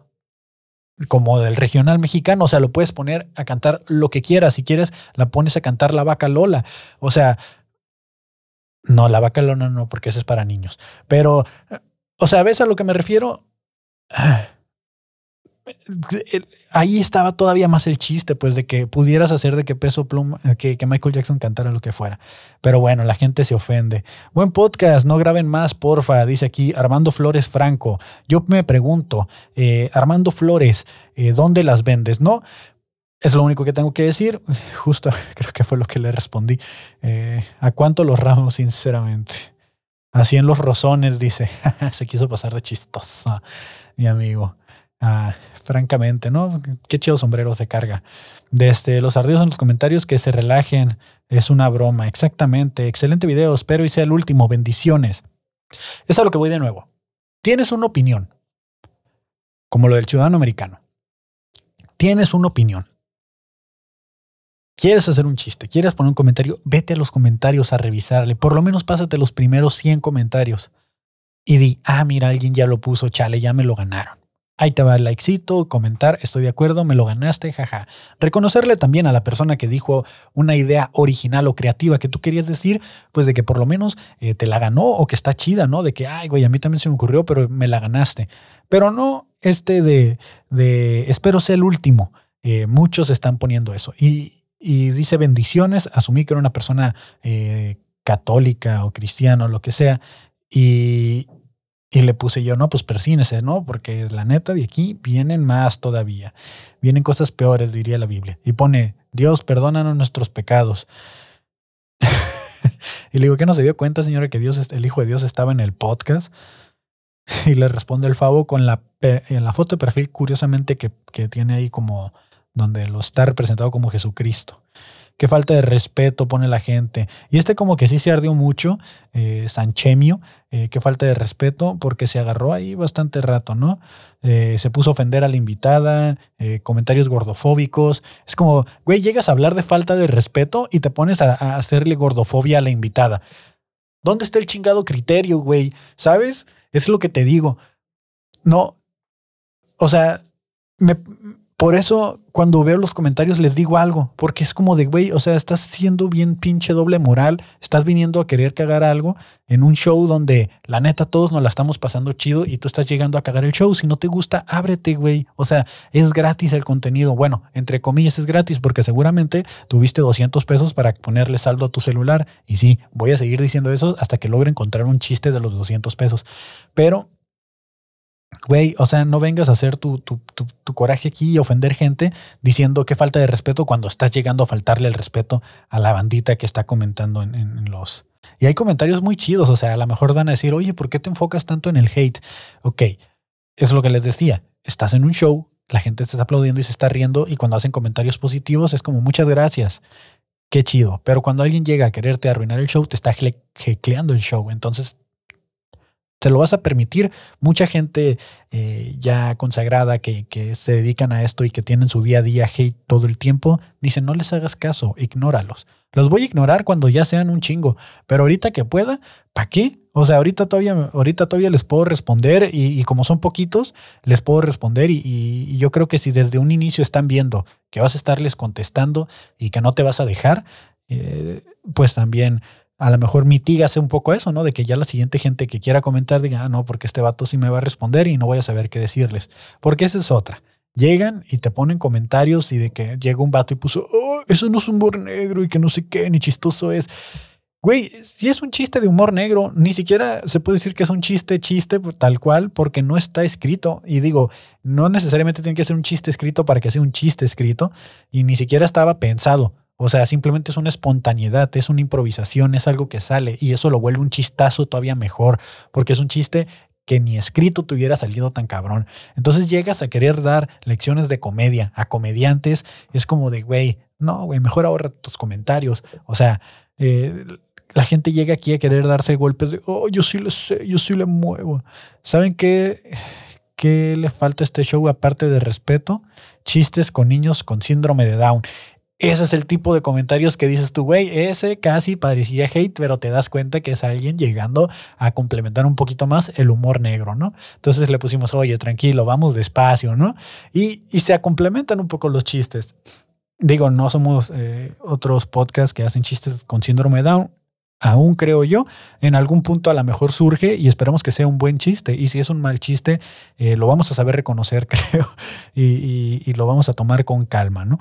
[SPEAKER 1] como del regional mexicano. O sea, lo puedes poner a cantar lo que quieras. Si quieres, la pones a cantar la vaca Lola. O sea, no, la vaca Lola no, porque eso es para niños. Pero, o sea, ¿ves a lo que me refiero? Ah, ahí estaba todavía más el chiste, pues, de que pudieras hacer de que peso pluma, que, que, Michael Jackson cantara lo que fuera. Pero bueno, la gente se ofende. Buen podcast, no graben más, porfa, dice aquí Armando Flores Franco. Yo me pregunto, eh, Armando Flores, eh, ¿dónde las vendes? No, es lo único que tengo que decir. Justo creo que fue lo que le respondí. Eh, ¿A cuánto los ramos, sinceramente? Así en los rozones, dice. se quiso pasar de chistoso, mi amigo. Ah, francamente, ¿no? Qué chido sombreros de carga. Desde este, los ardidos en los comentarios que se relajen. Es una broma, exactamente. Excelente video, espero y sea el último. Bendiciones. Es a lo que voy de nuevo. Tienes una opinión, como lo del ciudadano americano. Tienes una opinión. ¿Quieres hacer un chiste? ¿Quieres poner un comentario? Vete a los comentarios a revisarle. Por lo menos pásate los primeros 100 comentarios. Y di, ah, mira, alguien ya lo puso, chale, ya me lo ganaron. Ahí te va el likecito, comentar, estoy de acuerdo, me lo ganaste, jaja. Reconocerle también a la persona que dijo una idea original o creativa que tú querías decir, pues de que por lo menos eh, te la ganó o que está chida, ¿no? De que, ay, güey, a mí también se me ocurrió, pero me la ganaste. Pero no este de, de espero ser el último. Eh, muchos están poniendo eso. Y, dice bendiciones, asumí que era una persona eh, católica o cristiana o lo que sea. Y, y le puse yo, no, pues persínese, ¿no? Porque la neta de aquí vienen más todavía. Vienen cosas peores, diría la Biblia. Y pone, Dios, perdónanos nuestros pecados. y le digo, ¿qué no se dio cuenta, señora, que Dios, el Hijo de Dios estaba en el podcast? y le responde el Favo con la, en la foto de perfil, curiosamente, que, que tiene ahí como donde lo está representado como Jesucristo qué falta de respeto pone la gente. Y este como que sí se ardió mucho, eh, Sanchemio, eh, qué falta de respeto, porque se agarró ahí bastante rato, ¿no? Eh, se puso a ofender a la invitada, eh, comentarios gordofóbicos. Es como, güey, llegas a hablar de falta de respeto y te pones a, a hacerle gordofobia a la invitada. ¿Dónde está el chingado criterio, güey? ¿Sabes? Es lo que te digo. No, o sea, me, por eso, cuando veo los comentarios, les digo algo, porque es como de, güey, o sea, estás siendo bien pinche doble moral, estás viniendo a querer cagar algo en un show donde la neta todos nos la estamos pasando chido y tú estás llegando a cagar el show. Si no te gusta, ábrete, güey. O sea, es gratis el contenido. Bueno, entre comillas es gratis porque seguramente tuviste 200 pesos para ponerle saldo a tu celular. Y sí, voy a seguir diciendo eso hasta que logre encontrar un chiste de los 200 pesos. Pero Güey, o sea, no vengas a hacer tu, tu, tu, coraje aquí y ofender gente diciendo que falta de respeto cuando estás llegando a faltarle el respeto a la bandita que está comentando en, en, los... Y hay comentarios muy chidos, o sea, a lo mejor van a decir, oye, ¿por qué te enfocas tanto en el hate? Ok, es lo que les decía, estás en un show, la gente te está aplaudiendo y se está riendo y cuando hacen comentarios positivos es como muchas gracias, qué chido, pero cuando alguien llega a quererte arruinar el show, te está hecleando el show, entonces te lo vas a permitir. Mucha gente eh, ya consagrada que, que, se dedican a esto y que tienen su día a día hate todo el tiempo, dicen no les hagas caso, ignóralos. Los voy a ignorar cuando ya sean un chingo, pero ahorita que pueda, ¿para qué? O sea, ahorita todavía, ahorita todavía les puedo responder y, como son poquitos, les puedo responder y, yo creo que si desde un inicio están viendo que vas a estarles contestando y que no te vas a dejar, eh, pues también a lo mejor mitigase un poco eso, ¿no? De que ya la siguiente gente que quiera comentar diga, ah, no, porque este vato sí me va a responder y no voy a saber qué decirles. Porque esa es otra. Llegan y te ponen comentarios y de que llega un vato y puso, oh, eso no es humor negro y que no sé qué, ni chistoso es. Güey, si es un chiste de humor negro, ni siquiera se puede decir que es un chiste, chiste tal cual, porque no está escrito. Y digo, no necesariamente tiene que ser un chiste escrito para que sea un chiste escrito, y ni siquiera estaba pensado. O sea, simplemente es una espontaneidad, es una improvisación, es algo que sale y eso lo vuelve un chistazo todavía mejor, porque es un chiste que ni escrito te hubiera salido tan cabrón. Entonces llegas a querer dar lecciones de comedia a comediantes, es como de, güey, no, güey, mejor ahorra tus comentarios. O sea, eh, la gente llega aquí a querer darse golpes de, oh, yo sí le sé, yo sí le muevo. ¿Saben qué? ¿Qué le falta a este show aparte de respeto? Chistes con niños con síndrome de Down. Ese es el tipo de comentarios que dices tú, güey, ese casi parecía hate, pero te das cuenta que es alguien llegando a complementar un poquito más el humor negro, ¿no? Entonces le pusimos, oye, tranquilo, vamos despacio, ¿no? Y, y se complementan un poco los chistes. Digo, no somos eh, otros podcasts que hacen chistes con síndrome Down. Aún creo yo, en algún punto a lo mejor surge y esperamos que sea un buen chiste. Y si es un mal chiste, eh, lo vamos a saber reconocer, creo, y, y lo vamos a tomar con calma, ¿no?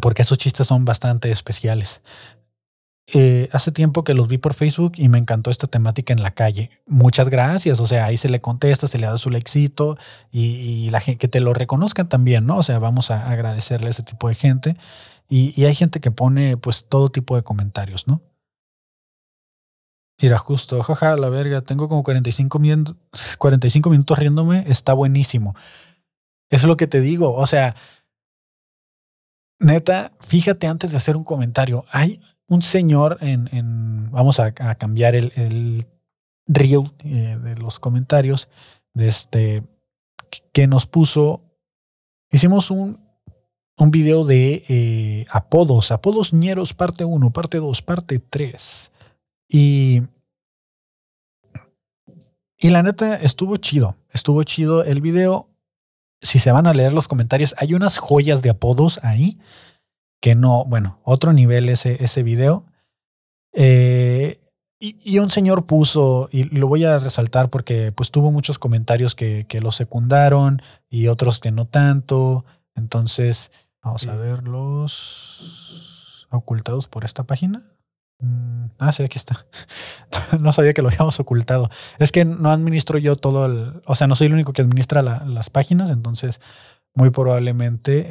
[SPEAKER 1] Porque esos chistes son bastante especiales. Eh, hace tiempo que los vi por Facebook y me encantó esta temática en la calle. Muchas gracias. O sea, ahí se le contesta, se le da su likecito y, la gente que te lo reconozcan también, ¿no? O sea, vamos a agradecerle a ese tipo de gente. Y, hay gente que pone pues todo tipo de comentarios, ¿no? Mira, justo, jaja, la verga, tengo como 45, 45 minutos riéndome, está buenísimo. Es lo que te digo, o sea, neta, fíjate antes de hacer un comentario. Hay un señor en, en vamos a, cambiar el, reel eh, de los comentarios de este que nos puso. Hicimos un, un video de eh, apodos, apodos ñeros, parte 1, parte 2, parte 3. Y, y la neta estuvo chido, estuvo chido el video. Si se van a leer los comentarios, hay unas joyas de apodos ahí que no, bueno, otro nivel ese, ese video. Eh, y, un señor puso, y lo voy a resaltar porque pues tuvo muchos comentarios que, que lo secundaron y otros que no tanto. Entonces, vamos a verlos ocultados por esta página. Mm, ah, sí, aquí está. no sabía que lo habíamos ocultado. Es que no administro yo todo el, o sea, no soy el único que administra las páginas, entonces muy probablemente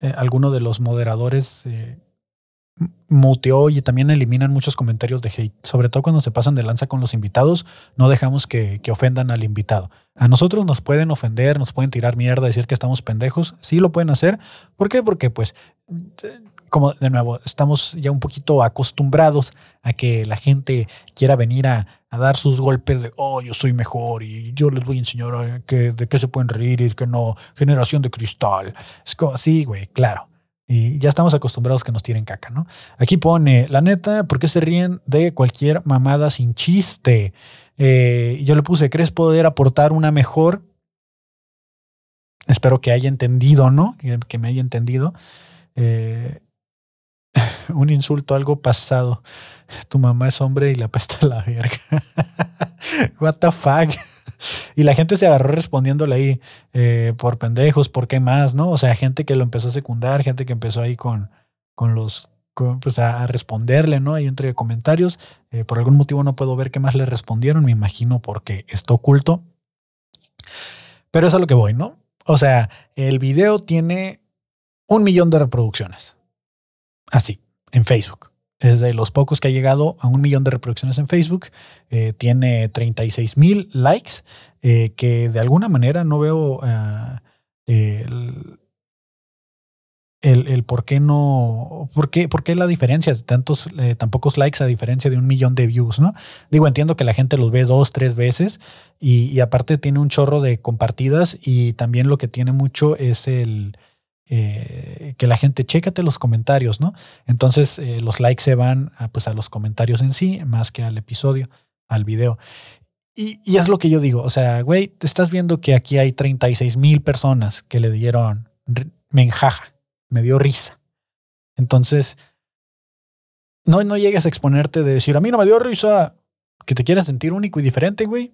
[SPEAKER 1] eh, alguno de los moderadores eh, muteó y también eliminan muchos comentarios de hate, sobre todo cuando se pasan de lanza con los invitados, no dejamos que, que, ofendan al invitado. A nosotros nos pueden ofender, nos pueden tirar mierda, decir que estamos pendejos, sí lo pueden hacer. ¿Por qué? Porque pues, como de nuevo, estamos ya un poquito acostumbrados a que la gente quiera venir a, dar sus golpes de, oh, yo soy mejor y yo les voy a enseñar que, de qué se pueden reír y que no, generación de cristal. Es como, sí, güey, claro y ya estamos acostumbrados que nos tiren caca, ¿no? Aquí pone, la neta, ¿por qué se ríen de cualquier mamada sin chiste? Eh, yo le puse, ¿crees poder aportar una mejor? Espero que haya entendido, ¿no? Que, me haya entendido. Eh, un insulto, algo pasado. Tu mamá es hombre y la apesta la verga. What the fuck? y la gente se agarró respondiéndole ahí eh, por pendejos, por qué más, ¿no? O sea, gente que lo empezó a secundar, gente que empezó ahí con, con los, pues a, responderle, ¿no? Ahí entre comentarios. Eh, por algún motivo no puedo ver qué más le respondieron, me imagino porque está oculto. Pero es a lo que voy, ¿no? O sea, el video tiene un millón de reproducciones. Así, en Facebook es de los pocos que ha llegado a un millón de reproducciones en Facebook. Eh, tiene 36 mil likes, eh, que de alguna manera no veo ah, el, el, por qué no, por qué, por qué la diferencia de tantos, eh, tan pocos likes a diferencia de un millón de views, ¿no? Digo, entiendo que la gente los ve dos, tres veces y aparte tiene un chorro de compartidas y también lo que tiene mucho es el eh, que la gente chécate los comentarios, ¿no? Entonces eh, los likes se van a, pues, a los comentarios en sí, más que al episodio, al video. Y, y es lo que yo digo, o sea, güey, te estás viendo que aquí hay 36 mil personas que le dieron menjaja, me dio risa. Entonces, no, no llegues a exponerte de decir, a mí no me dio risa, que te quieras sentir único y diferente, güey.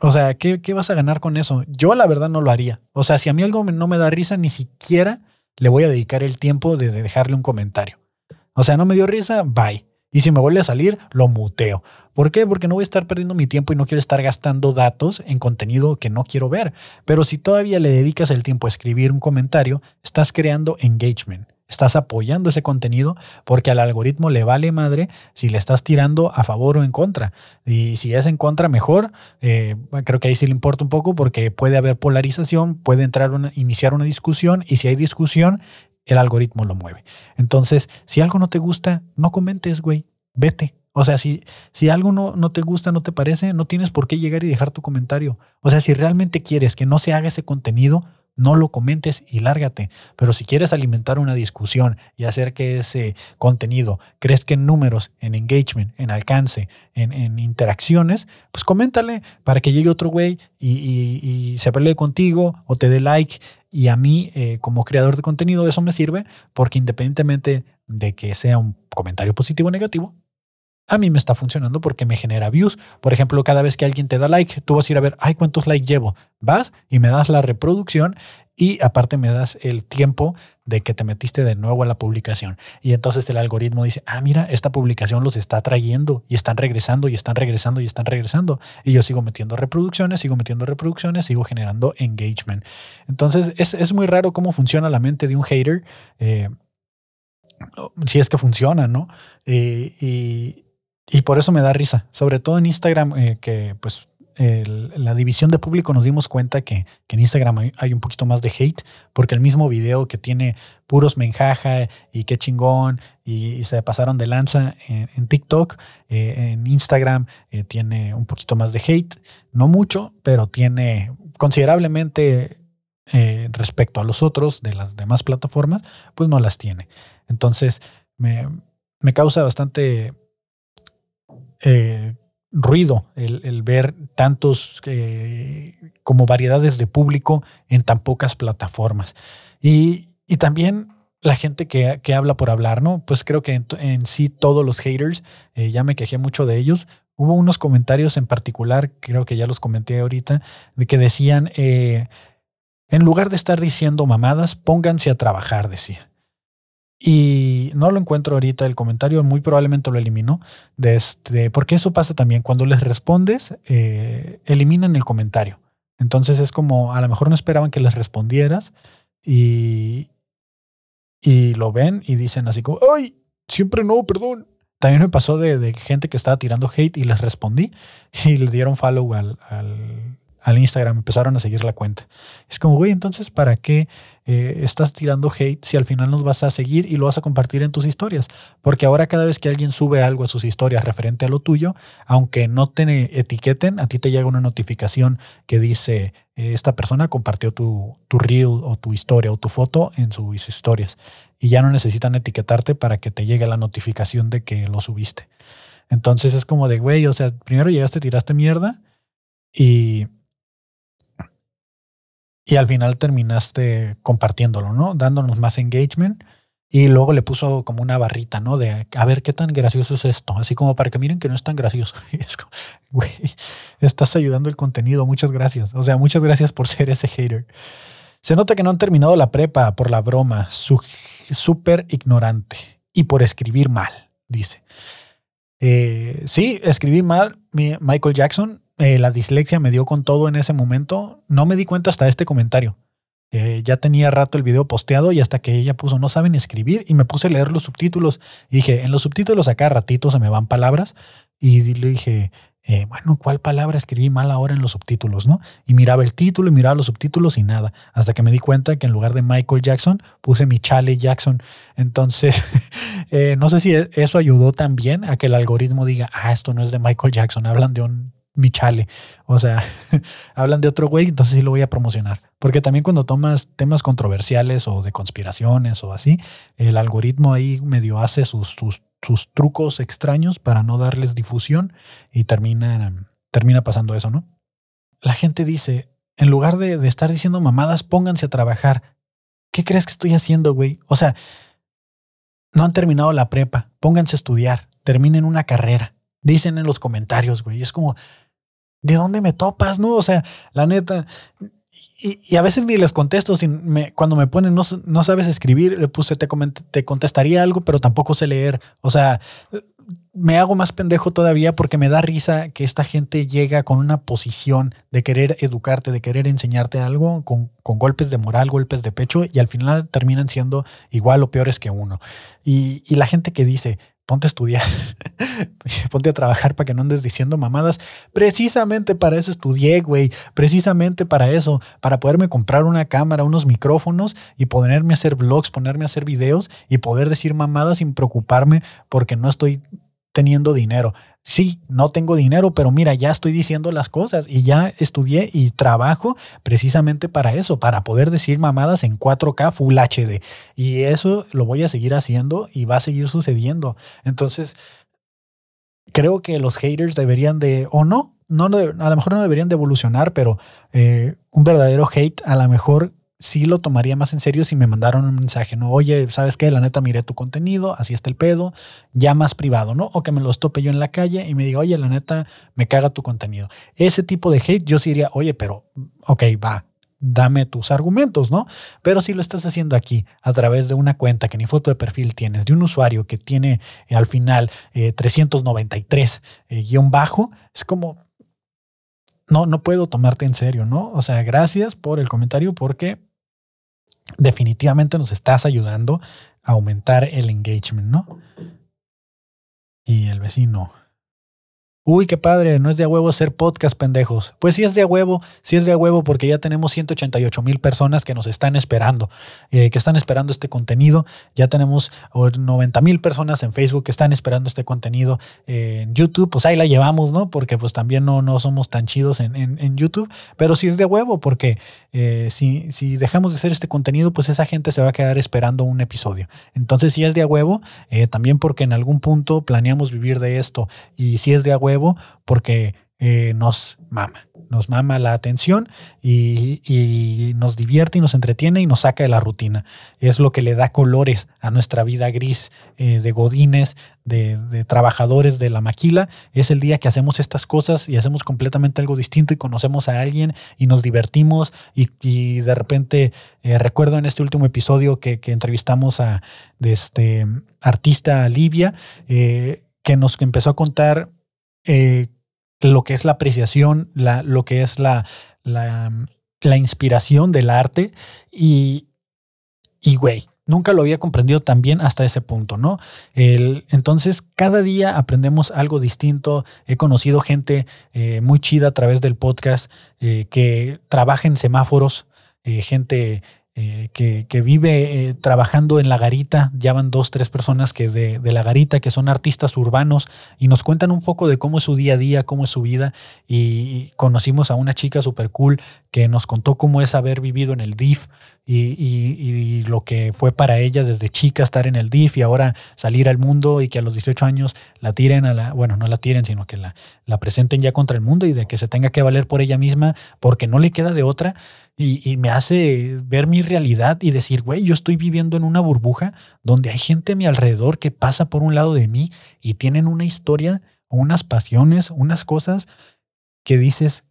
[SPEAKER 1] O sea, ¿qué, ¿qué, vas a ganar con eso? Yo la verdad no lo haría. O sea, si a mí algo no me da risa, ni siquiera le voy a dedicar el tiempo de, dejarle un comentario. O sea, no me dio risa, bye. Y si me vuelve a salir, lo muteo. ¿Por qué? Porque no voy a estar perdiendo mi tiempo y no quiero estar gastando datos en contenido que no quiero ver. Pero si todavía le dedicas el tiempo a escribir un comentario, estás creando engagement estás apoyando ese contenido porque al algoritmo le vale madre si le estás tirando a favor o en contra. Y si es en contra, mejor. Eh, creo que ahí sí le importa un poco porque puede haber polarización, puede entrar una, iniciar una discusión y si hay discusión, el algoritmo lo mueve. Entonces, si algo no te gusta, no comentes, güey, vete. O sea, si, si algo no, no te gusta, no te parece, no tienes por qué llegar y dejar tu comentario. O sea, si realmente quieres que no se haga ese contenido, no lo comentes y lárgate. Pero si quieres alimentar una discusión y hacer que ese contenido crezca en números, en engagement, en alcance, en, interacciones, pues coméntale para que llegue otro güey y, se pelee contigo o te dé like. Y a mí, eh, como creador de contenido, eso me sirve porque independientemente de que sea un comentario positivo o negativo, a mí me está funcionando porque me genera views. Por ejemplo, cada vez que alguien te da like, tú vas a ir a ver, ay, ¿cuántos likes llevo? Vas y me das la reproducción y aparte me das el tiempo de que te metiste de nuevo a la publicación. Y entonces el algoritmo dice, ah, mira, esta publicación los está trayendo y están regresando y están regresando y están regresando. Y yo sigo metiendo reproducciones, sigo metiendo reproducciones, sigo generando engagement. Entonces es, muy raro cómo funciona la mente de un hater. Eh, si es que funciona, ¿no? Eh, y, y por eso me da risa, sobre todo en Instagram, eh, que pues la división de público nos dimos cuenta que, en Instagram hay, un poquito más de hate, porque el mismo video que tiene puros menjaja y qué chingón y, se pasaron de lanza en, TikTok, eh, en Instagram eh, tiene un poquito más de hate, no mucho, pero tiene considerablemente respecto a los otros de las demás plataformas, pues no las tiene. Entonces, me, me causa bastante ruido el, ver tantos eh, como variedades de público en tan pocas plataformas. Y, también la gente que, habla por hablar, ¿no? Pues creo que en, sí todos los haters, eh, ya me quejé mucho de ellos. Hubo unos comentarios en particular, creo que ya los comenté ahorita, de que decían, eh, en lugar de estar diciendo mamadas, pónganse a trabajar, decía. Y no lo encuentro ahorita el comentario, muy probablemente lo eliminó. De este, porque eso pasa también. Cuando les respondes, eh, eliminan el comentario. Entonces es como, a lo mejor no esperaban que les respondieras y, y lo ven y dicen así como, ¡ay! Siempre no, perdón. También me pasó de, de gente que estaba tirando hate y les respondí y le dieron follow al, al, al Instagram, empezaron a seguir la cuenta. Es como, güey, entonces, ¿para qué eh, estás tirando hate si al final nos vas a seguir y lo vas a compartir en tus historias? Porque ahora cada vez que alguien sube algo a sus historias referente a lo tuyo, aunque no te etiqueten, a ti te llega una notificación que dice, eh, esta persona compartió tu, tu reel o tu historia o tu foto en sus historias. Y ya no necesitan etiquetarte para que te llegue la notificación de que lo subiste. Entonces es como de, güey, o sea, primero llegaste, tiraste mierda y y al final terminaste compartiéndolo, ¿no? Dándonos más engagement. Y luego le puso como una barrita, ¿no? De a ver qué tan gracioso es esto. Así como para que miren que no es tan gracioso. es como, güey, estás ayudando el contenido. Muchas gracias. O sea, muchas gracias por ser ese hater. Se nota que no han terminado la prepa por la broma. Súper ignorante. Y por escribir mal, dice. Eh, sí, escribí mal. Michael Jackson eh, la dislexia me dio con todo en ese momento. No me di cuenta hasta este comentario. Eh, ya tenía rato el video posteado y hasta que ella puso no saben escribir y me puse a leer los subtítulos. Y dije, en los subtítulos acá ratito se me van palabras. Y le dije, eh, bueno, ¿cuál palabra escribí mal ahora en los subtítulos? ¿no? Y miraba el título y miraba los subtítulos y nada. Hasta que me di cuenta que en lugar de Michael Jackson puse mi Jackson. Entonces, no sé si e-, eso ayudó también a que el algoritmo diga, ah, esto no es de Michael Jackson, hablan de un mi chale. O sea, hablan de otro güey, entonces sí lo voy a promocionar. Porque también cuando tomas temas controversiales o de conspiraciones o así, el algoritmo ahí medio hace sus, sus, trucos extraños para no darles difusión y termina, termina pasando eso, ¿no? La gente dice, en lugar de, de estar diciendo mamadas, pónganse a trabajar. ¿Qué crees que estoy haciendo, güey? O sea, no han terminado la prepa, pónganse a estudiar, terminen una carrera. Dicen en los comentarios, güey. Es como, ¿de dónde me topas? No, o sea, la neta. Y, a veces ni les contesto. cuando me ponen, no, sabes escribir, le puse, te, te contestaría algo, pero tampoco sé leer. O sea, me hago más pendejo todavía porque me da risa que esta gente llega con una posición de querer educarte, de querer enseñarte algo, con, golpes de moral, golpes de pecho, y al final terminan siendo igual o peores que uno. Y la gente que dice, ponte a estudiar, ponte a trabajar para que no andes diciendo mamadas. Precisamente para eso estudié, güey. Precisamente para eso, para poderme comprar una cámara, unos micrófonos y ponerme a hacer vlogs, ponerme a hacer videos y poder decir mamadas sin preocuparme porque no estoy teniendo dinero sí, no tengo dinero, pero mira, ya estoy diciendo las cosas y ya estudié y trabajo precisamente para eso, para poder decir mamadas en 4K Full HD. Y eso lo voy a seguir haciendo y va a seguir sucediendo. Entonces, creo que los haters deberían de, o no, no a lo mejor no deberían de evolucionar, pero eh, un verdadero hate a lo mejor sí lo tomaría más en serio si me mandaron un mensaje, ¿no? Oye, ¿sabes qué? La neta miré tu contenido, así está el pedo, ya más privado, ¿no? O que me lo tope yo en la calle y me diga, oye, la neta, me caga tu contenido. Ese tipo de hate yo sí diría, oye, pero, ok, va, dame tus argumentos, ¿no? Pero si lo estás haciendo aquí a través de una cuenta que ni foto de perfil tienes, de un usuario que tiene eh, al final 393 eh, eh, guion bajo, es como, no, no puedo tomarte en serio, ¿no? O sea, gracias por el comentario porque definitivamente nos estás ayudando a aumentar el engagement, ¿no? Y el vecino Uy, qué padre, no es de huevo hacer podcast, pendejos. Pues sí es de huevo, sí es de huevo porque ya tenemos 188 mil personas que nos están esperando, eh, que están esperando este contenido. Ya tenemos 90 mil personas en Facebook que están esperando este contenido. en YouTube, pues ahí la llevamos, ¿no? Porque pues también no, no somos tan chidos en, en, YouTube, pero sí es de huevo porque eh, si, si dejamos de hacer este contenido, pues esa gente se va a quedar esperando un episodio. Entonces sí es de a huevo, eh, también porque en algún punto planeamos vivir de esto y sí es de a huevo porque eh, nos mama, nos mama la atención y, nos divierte y nos entretiene y nos saca de la rutina. Es lo que le da colores a nuestra vida gris eh, de godines, de, trabajadores de la maquila. Es el día que hacemos estas cosas y hacemos completamente algo distinto y conocemos a alguien y nos divertimos y, de repente eh, recuerdo en este último episodio que, entrevistamos a este artista Livia que nos empezó a contar eh, lo que es la apreciación, la, lo que es la, la, inspiración del arte y, y, güey, nunca lo había comprendido tan bien hasta ese punto, ¿no? Entonces, cada día aprendemos algo distinto. He conocido gente eh, muy chida a través del podcast eh, que trabaja en semáforos, gente eh, que, vive eh, trabajando en la garita. Ya van dos, tres personas que de, de, la garita, que son artistas urbanos, y nos cuentan un poco de cómo es su día a día, cómo es su vida. Y conocimos a una chica súper cool que nos contó cómo es haber vivido en el DIF y, lo que fue para ella desde chica estar en el DIF y ahora salir al mundo y que a los 18 años la tiren a la, bueno, no la tiren, sino que la, la presenten ya contra el mundo y de que se tenga que valer por ella misma porque no le queda de otra. Y, me hace ver mi realidad y decir, güey, yo estoy viviendo en una burbuja donde hay gente a mi alrededor que pasa por un lado de mí y tienen una historia, unas pasiones, unas cosas que dices,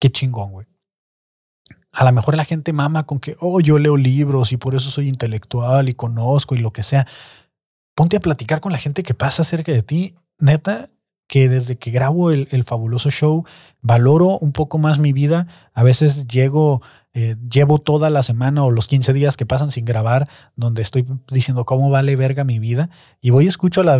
[SPEAKER 1] qué chingón, güey a lo mejor la gente mama con que, oh, yo leo libros y por eso soy intelectual y conozco y lo que sea. Ponte a platicar con la gente que pasa cerca de ti. Neta, que desde que grabo el, el fabuloso show, valoro un poco más mi vida. A veces llego eh, llevo toda la semana o los 15 días que pasan sin grabar, donde estoy diciendo cómo vale verga mi vida, y voy y escucho la,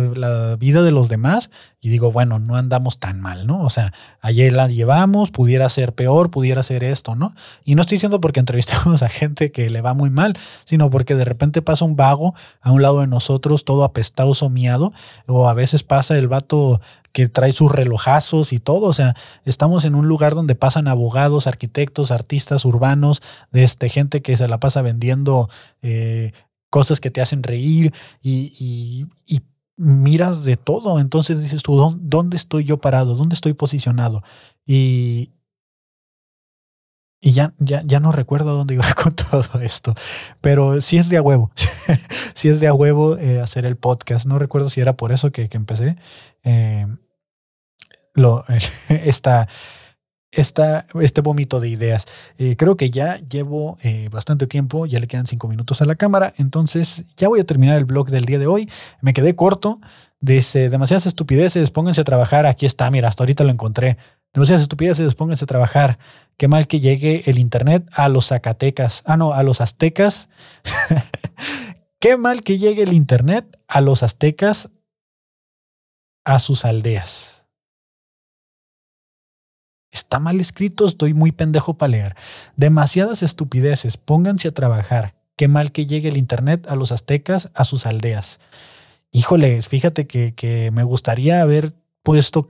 [SPEAKER 1] vida de los demás y digo, bueno, no andamos tan mal, ¿no? O sea, ayer la llevamos, pudiera ser peor, pudiera ser esto, ¿no? Y no estoy diciendo porque entrevistamos a gente que le va muy mal, sino porque de repente pasa un vago a un lado de nosotros, todo apestado, miado, o a veces pasa el vato que trae sus relojazos y todo. O sea, estamos en un lugar donde pasan abogados, arquitectos, artistas urbanos, de este, gente que se la pasa vendiendo eh, cosas que te hacen reír y, miras de todo. Entonces dices tú, ¿dónde estoy yo parado? ¿Dónde estoy posicionado? Y, y ya, ya, ya no recuerdo dónde iba con todo esto, pero sí es de a huevo, sí es de a huevo eh, hacer el podcast. No recuerdo si era por eso que, empecé. Eh, lo, esta, esta, este vómito de ideas. Eh, creo que ya llevo eh, bastante tiempo, ya le quedan cinco minutos a la cámara, entonces ya voy a terminar el blog del día de hoy. Me quedé corto, dice demasiadas estupideces, pónganse a trabajar, aquí está, mira, hasta ahorita lo encontré. Demasiadas estupideces, pónganse a trabajar. Qué mal que llegue el internet a los Zacatecas, ah no, a los aztecas. Qué mal que llegue el internet a los aztecas, a sus aldeas. Está mal escrito, estoy muy pendejo para leer. Demasiadas estupideces, pónganse a trabajar. Qué mal que llegue el Internet a los aztecas, a sus aldeas. Híjole, fíjate que, me gustaría haber puesto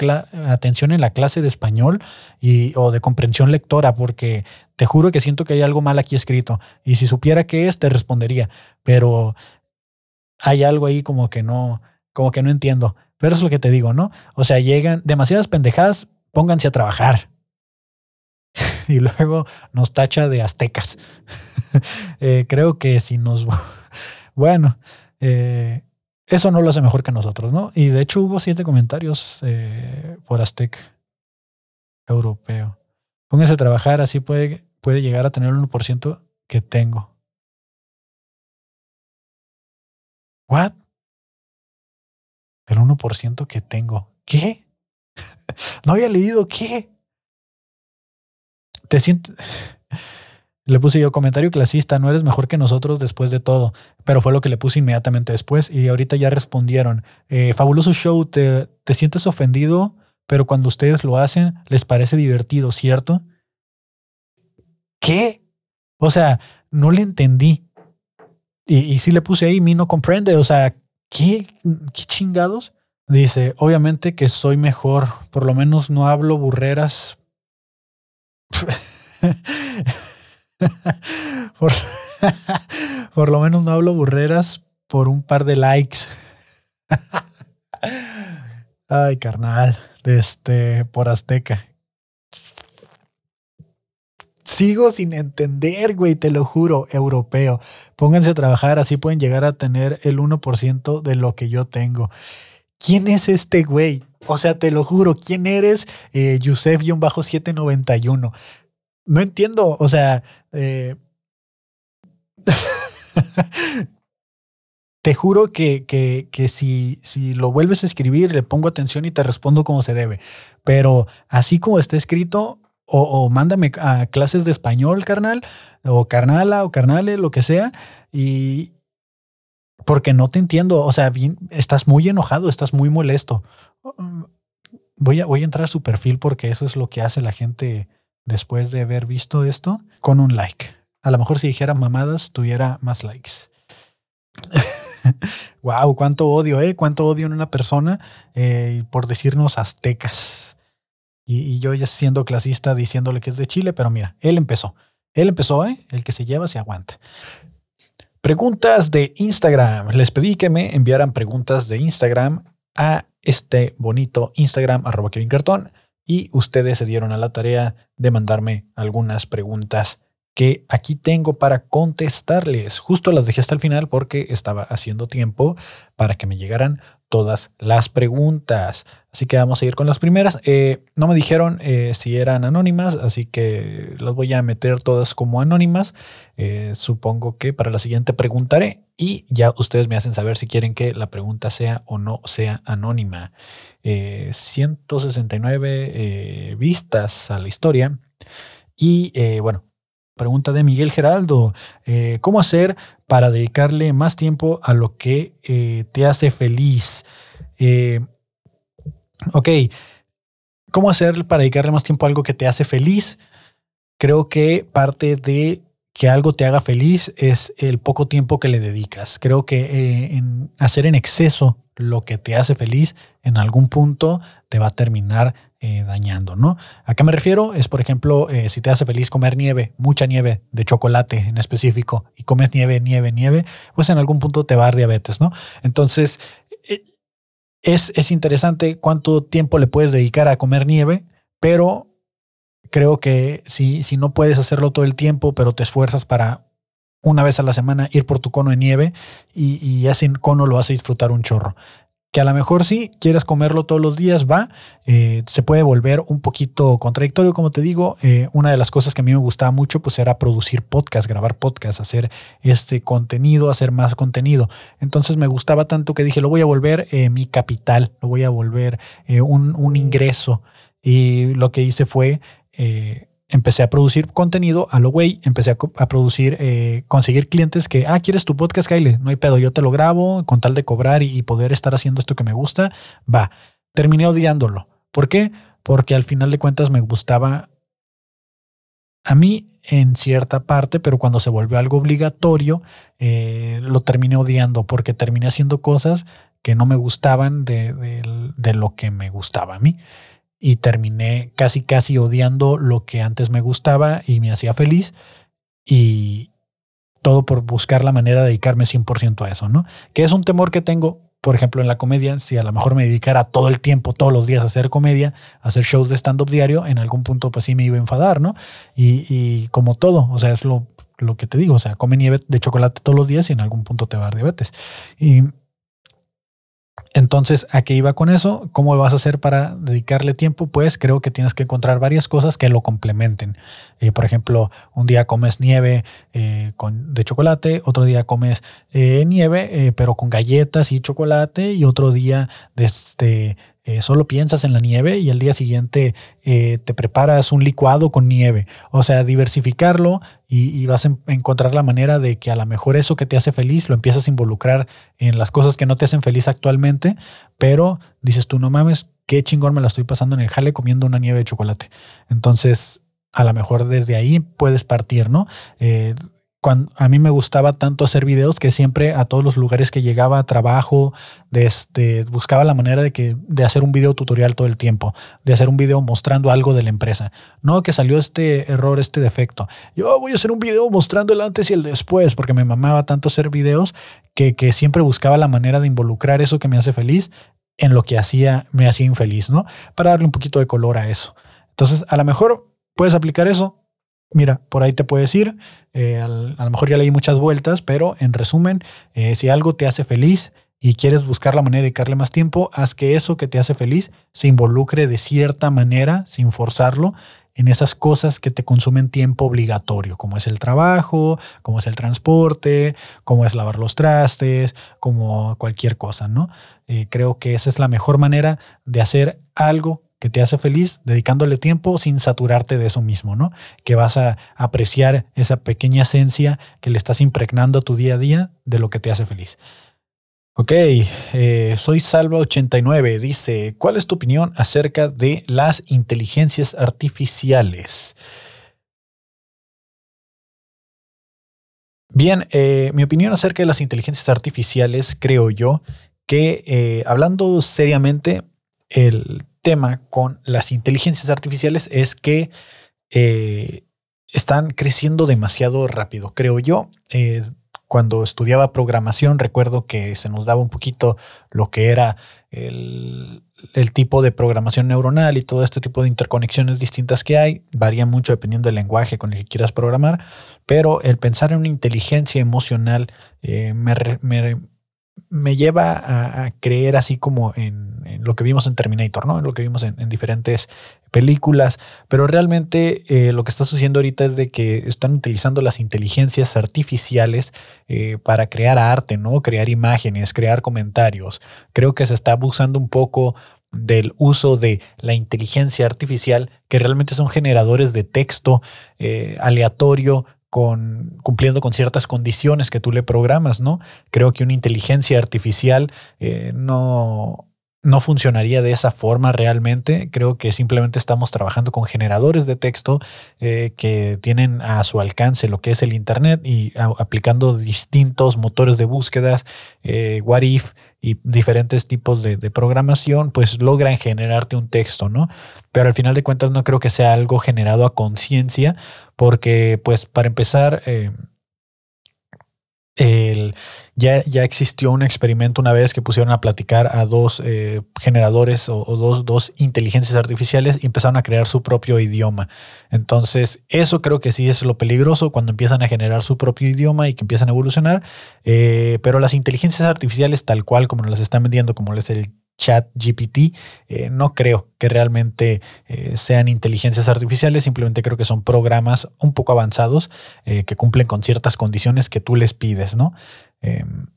[SPEAKER 1] atención en la clase de español y, o de comprensión lectora, porque te juro que siento que hay algo mal aquí escrito. Y si supiera qué es, te respondería. Pero hay algo ahí como que no, como que no entiendo. Pero es lo que te digo, ¿no? O sea, llegan demasiadas pendejadas, pónganse a trabajar. y luego nos tacha de aztecas. Eh, creo que si nos... bueno, eh, eso no lo hace mejor que nosotros, ¿no? Y de hecho hubo siete comentarios eh, por azteca europeo. Pónganse a trabajar, así puede, puede llegar a tener el 1% que tengo. ¿What? El 1% que tengo. ¿Qué? no había leído qué. Te sientes... Le puse yo comentario clasista, no eres mejor que nosotros después de todo, pero fue lo que le puse inmediatamente después y ahorita ya respondieron. Eh, fabuloso show, ¿te, ¿te sientes ofendido pero cuando ustedes lo hacen, les parece divertido, ¿cierto? ¿Qué? O sea, no le entendí. Y, si le puse ahí, mi no comprende. O sea, ¿qué, ¿qué chingados? Dice, obviamente que soy mejor, por lo menos no hablo burreras. por, por lo menos no hablo burreras por un par de likes. Ay, carnal, este, por Azteca. Sigo sin entender, güey, te lo juro, europeo. Pónganse a trabajar, así pueden llegar a tener el 1% de lo que yo tengo. ¿Quién es este güey? O sea, te lo juro, ¿quién eres? Eh, Yusef-791. No entiendo, o sea, eh, te juro que, que, que, si, si lo vuelves a escribir, le pongo atención y te respondo como se debe. Pero así como está escrito, o, mándame a clases de español, carnal, o carnala, o carnale, lo que sea, y porque no te entiendo, o sea, bien, estás muy enojado, estás muy molesto. Voy a, voy a entrar a su perfil porque eso es lo que hace la gente después de haber visto esto con un like. A lo mejor si dijera mamadas, tuviera más likes. wow, cuánto odio, ¿eh? Cuánto odio en una persona eh, por decirnos aztecas. Y, yo ya siendo clasista diciéndole que es de Chile, pero mira, él empezó. Él empezó, ¿eh? El que se lleva se aguanta. Preguntas de Instagram. Les pedí que me enviaran preguntas de Instagram a este bonito Instagram, arroba Kevin Cartón, y ustedes se dieron a la tarea de mandarme algunas preguntas que aquí tengo para contestarles. Justo las dejé hasta el final porque estaba haciendo tiempo para que me llegaran todas las preguntas. Así que vamos a ir con las primeras. Eh, no me dijeron eh, si eran anónimas, así que las voy a meter todas como anónimas. Eh, supongo que para la siguiente preguntaré y ya ustedes me hacen saber si quieren que la pregunta sea o no sea anónima. 169 vistas a la historia. Y bueno, pregunta de Miguel Geraldo. ¿Cómo hacer para dedicarle más tiempo a lo que te hace feliz? ok, ¿cómo hacer para dedicarle más tiempo a algo que te hace feliz? Creo que parte de que algo te haga feliz es el poco tiempo que le dedicas. Creo que eh, en hacer en exceso lo que te hace feliz en algún punto te va a terminar eh, dañando, ¿no? ¿A qué me refiero? Es, por ejemplo, eh, si te hace feliz comer nieve, mucha nieve de chocolate en específico, y comes nieve, nieve, nieve, pues en algún punto te va a dar diabetes, ¿no? Entonces, es, interesante cuánto tiempo le puedes dedicar a comer nieve, pero creo que si, si no puedes hacerlo todo el tiempo, pero te esfuerzas para una vez a la semana ir por tu cono de nieve y, y ese cono lo a disfrutar un chorro que a lo mejor sí quieres comerlo todos los días, va, eh, se puede volver un poquito contradictorio, como te digo. Eh, una de las cosas que a mí me gustaba mucho, pues era producir podcast, grabar podcast, hacer este contenido, hacer más contenido. Entonces me gustaba tanto que dije, lo voy a volver eh, mi capital, lo voy a volver un, un, ingreso. Y lo que hice fue empecé a producir contenido a lo güey, empecé a, producir, eh, conseguir clientes que, ah, ¿quieres tu podcast, Kyle? No hay pedo, yo te lo grabo con tal de cobrar y, poder estar haciendo esto que me gusta. Va, terminé odiándolo. ¿Por qué? Porque al final de cuentas me gustaba a mí en cierta parte, pero cuando se volvió algo obligatorio, eh, lo terminé odiando porque terminé haciendo cosas que no me gustaban de, de lo que me gustaba a mí y terminé casi casi odiando lo que antes me gustaba y me hacía feliz y todo por buscar la manera de dedicarme 100% a eso, ¿no? Que es un temor que tengo, por ejemplo, en la comedia, si a lo mejor me dedicara todo el tiempo, todos los días a hacer comedia, a hacer shows de stand-up diario, en algún punto pues sí me iba a enfadar, ¿no? Y, y como todo, o sea, es lo, lo que te digo, o sea, come nieve de chocolate todos los días y en algún punto te va a dar diabetes. Y entonces, ¿a qué iba con eso? ¿Cómo vas a hacer para dedicarle tiempo? Pues creo que tienes que encontrar varias cosas que lo complementen. Eh, por ejemplo, un día comes nieve eh, con, de chocolate, otro día comes eh, nieve pero con galletas y chocolate y otro día de este, eh, solo piensas en la nieve y al día siguiente eh, te preparas un licuado con nieve. O sea, diversificarlo y, vas a encontrar la manera de que a lo mejor eso que te hace feliz lo empiezas a involucrar en las cosas que no te hacen feliz actualmente, pero dices tú, no mames, qué chingón me la estoy pasando en el jale comiendo una nieve de chocolate. Entonces, a lo mejor desde ahí puedes partir, ¿no? Eh, cuando, a mí me gustaba tanto hacer videos que siempre a todos los lugares que llegaba a trabajo, este, buscaba la manera de, que, de hacer un video tutorial todo el tiempo, de hacer un video mostrando algo de la empresa. No que salió este error, este defecto. Yo voy a hacer un video mostrando el antes y el después, porque me mamaba tanto hacer videos que, que siempre buscaba la manera de involucrar eso que me hace feliz en lo que hacía, me hacía infeliz, ¿no? Para darle un poquito de color a eso. Entonces, a lo mejor puedes aplicar eso, Mira, por ahí te puedes ir. Eh, a lo mejor ya leí muchas vueltas, pero en resumen, eh, si algo te hace feliz y quieres buscar la manera de dedicarle más tiempo, haz que eso que te hace feliz se involucre de cierta manera, sin forzarlo, en esas cosas que te consumen tiempo obligatorio, como es el trabajo, como es el transporte, como es lavar los trastes, como cualquier cosa, ¿no? Eh, creo que esa es la mejor manera de hacer algo que te hace feliz, dedicándole tiempo sin saturarte de eso mismo, ¿no? Que vas a apreciar esa pequeña esencia que le estás impregnando a tu día a día de lo que te hace feliz. Ok, eh, soy Salva89. Dice, ¿cuál es tu opinión acerca de las inteligencias artificiales? Bien, eh, mi opinión acerca de las inteligencias artificiales, creo yo, que eh, hablando seriamente, el tema con las inteligencias artificiales es que eh, están creciendo demasiado rápido, creo yo. Eh, cuando estudiaba programación, recuerdo que se nos daba un poquito lo que era el, el, tipo de programación neuronal y todo este tipo de interconexiones distintas que hay. Varía mucho dependiendo del lenguaje con el que quieras programar, pero el pensar en una inteligencia emocional eh, me, me, me lleva a, creer así como en, lo que vimos en Terminator, ¿no? En lo que vimos en, diferentes películas, pero realmente eh, lo que está sucediendo ahorita es de que están utilizando las inteligencias artificiales eh, para crear arte, ¿no? Crear imágenes, crear comentarios. Creo que se está abusando un poco del uso de la inteligencia artificial, que realmente son generadores de texto eh, aleatorio, cumpliendo con ciertas condiciones que tú le programas, ¿no? Creo que una inteligencia artificial eh, no, no funcionaría de esa forma realmente. Creo que simplemente estamos trabajando con generadores de texto eh, que tienen a su alcance lo que es el Internet y aplicando distintos motores de búsquedas, eh, what if, y diferentes tipos de, programación, pues logran generarte un texto, ¿no? Pero al final de cuentas no creo que sea algo generado a conciencia, porque pues para empezar, eh, ya, ya, existió un experimento una vez que pusieron a platicar a dos eh, generadores o, dos, dos, inteligencias artificiales y empezaron a crear su propio idioma. Entonces, eso creo que sí es lo peligroso cuando empiezan a generar su propio idioma y que empiezan a evolucionar. Eh, pero las inteligencias artificiales, tal cual como nos las están vendiendo, como es el chat GPT, eh, no creo que realmente eh, sean inteligencias artificiales, simplemente creo que son programas un poco avanzados eh, que cumplen con ciertas condiciones que tú les pides, ¿no? Em,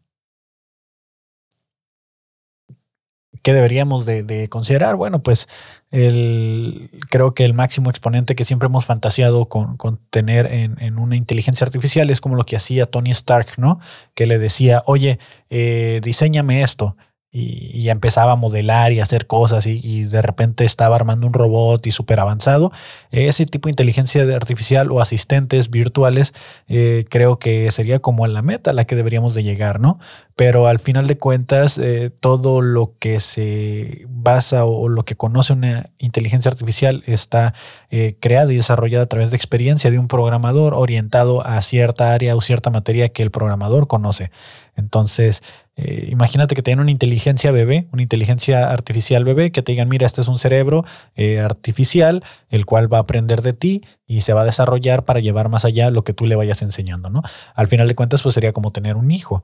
[SPEAKER 1] ¿Qué deberíamos de, considerar? Bueno, pues el, creo que el máximo exponente que siempre hemos fantaseado con, tener en, una inteligencia artificial es como lo que hacía Tony Stark, ¿no? Que le decía, oye, diseñame esto y, empezaba a modelar y hacer cosas y, de repente estaba armando un robot y súper avanzado. Ese tipo de inteligencia artificial o asistentes virtuales eh, creo que sería como la meta a la que deberíamos de llegar, ¿no? Pero al final de cuentas, eh, todo lo que se basa o, lo que conoce una inteligencia artificial está eh, creada y desarrollada a través de experiencia de un programador orientado a cierta área o cierta materia que el programador conoce. Entonces, eh, imagínate que tienen una inteligencia bebé, una inteligencia artificial bebé, que te digan, mira, este es un cerebro eh, artificial, el cual va a aprender de ti y se va a desarrollar para llevar más allá lo que tú le vayas enseñando, ¿no? Al final de cuentas, pues sería como tener un hijo.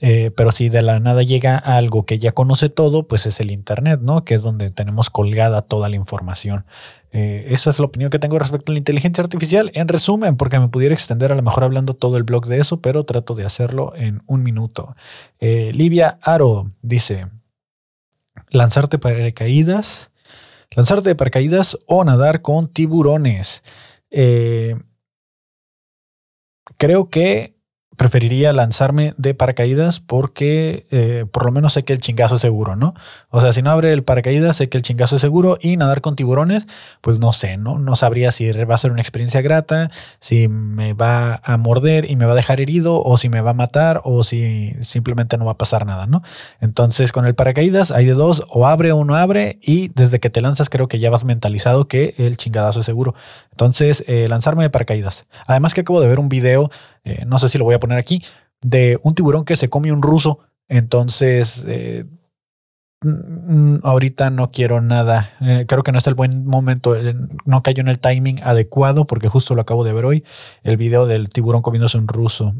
[SPEAKER 1] Eh, pero si de la nada llega algo que ya conoce todo, pues es el Internet, ¿no? Que es donde tenemos colgada toda la información. Eh, esa es la opinión que tengo respecto a la inteligencia artificial. En resumen, porque me pudiera extender a lo mejor hablando todo el blog de eso, pero trato de hacerlo en un minuto. Eh, Livia Aro dice, lanzarte paracaídas, lanzarte de paracaídas o nadar con tiburones. creo que preferiría lanzarme de paracaídas porque eh, por lo menos sé que el chingazo es seguro, ¿no? O sea, si no abre el paracaídas, sé que el chingazo es seguro y nadar con tiburones, pues no sé, ¿no? No sabría si va a ser una experiencia grata, si me va a morder y me va a dejar herido o si me va a matar o si simplemente no va a pasar nada, ¿no? Entonces con el paracaídas hay de dos, o abre o no abre y desde que te lanzas creo que ya vas mentalizado que el chingadazo es seguro. Entonces, eh, lanzarme de paracaídas. Además que acabo de ver un video, eh, no sé si lo voy a poner aquí, de un tiburón que se come un ruso. Entonces, eh, mm, ahorita no quiero nada. creo que no es el buen momento. no cayó en el timing adecuado porque justo lo acabo de ver hoy. El video del tiburón comiéndose un ruso.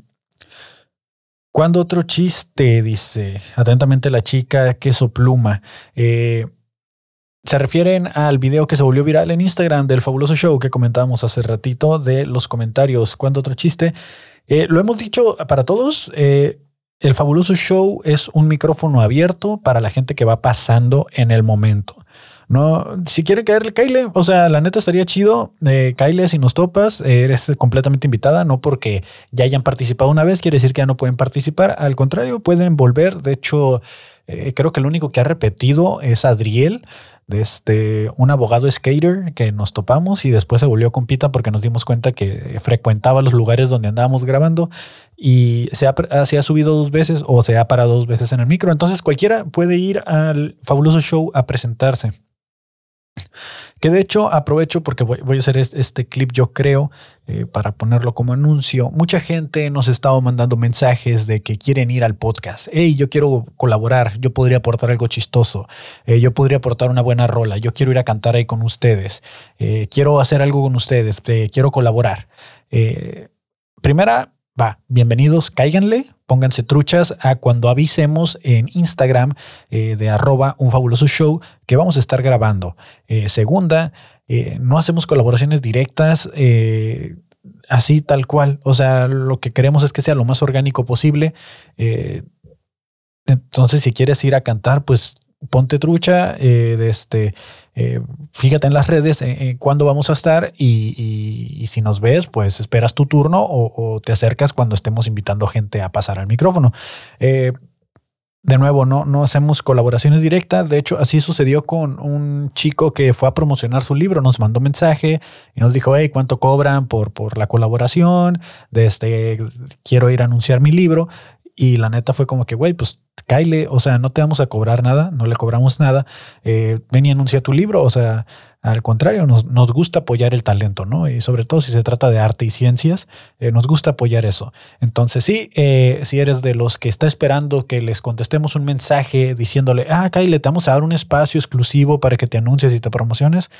[SPEAKER 1] ¿Cuándo otro chiste? Dice atentamente la chica queso pluma. Eh, se refieren al video que se volvió viral en Instagram del fabuloso show que comentábamos hace ratito de los comentarios. ¿Cuándo otro chiste? Eh, lo hemos dicho para todos. Eh, el fabuloso show es un micrófono abierto para la gente que va pasando en el momento. No, si quiere caerle, Kyle, o sea, la neta estaría chido. Eh, Kyle, si nos topas, eres completamente invitada, no porque ya hayan participado una vez, quiere decir que ya no pueden participar. Al contrario, pueden volver. De hecho, eh, creo que el único que ha repetido es Adriel este, un abogado skater que nos topamos y después se volvió compita porque nos dimos cuenta que frecuentaba los lugares donde andábamos grabando y se ha, se ha subido dos veces o se ha parado dos veces en el micro. Entonces cualquiera puede ir al fabuloso show a presentarse. Que de hecho aprovecho porque voy, a hacer este clip, yo creo, eh, para ponerlo como anuncio. Mucha gente nos ha estado mandando mensajes de que quieren ir al podcast. Hey, yo quiero colaborar, yo podría aportar algo chistoso, eh, yo podría aportar una buena rola, yo quiero ir a cantar ahí con ustedes, eh, quiero hacer algo con ustedes, quiero colaborar. primera, va, bienvenidos, cáiganle, pónganse truchas a cuando avisemos en Instagram eh, de arroba un fabuloso show que vamos a estar grabando. Eh, segunda, eh, no hacemos colaboraciones directas así tal cual. O sea, lo que queremos es que sea lo más orgánico posible. entonces, si quieres ir a cantar, pues ponte trucha, de este, eh, fíjate en las redes eh, cuándo vamos a estar y, si nos ves, pues esperas tu turno o, te acercas cuando estemos invitando gente a pasar al micrófono. Eh, de nuevo, no, no hacemos colaboraciones directas. De hecho, así sucedió con un chico que fue a promocionar su libro. Nos mandó mensaje y nos dijo, hey, ¿cuánto cobran por, por la colaboración? De este, quiero ir a anunciar mi libro. Y la neta fue como que, güey, pues Kyle, o sea, no te vamos a cobrar nada, no le cobramos nada. Eh, ven y anuncia tu libro, o sea, al contrario, nos, nos, gusta apoyar el talento, ¿no? Y sobre todo si se trata de arte y ciencias, eh, nos gusta apoyar eso. Entonces, sí, eh, si eres de los que está esperando que les contestemos un mensaje diciéndole, ah, Kyle, te vamos a dar un espacio exclusivo para que te anuncies y te promociones,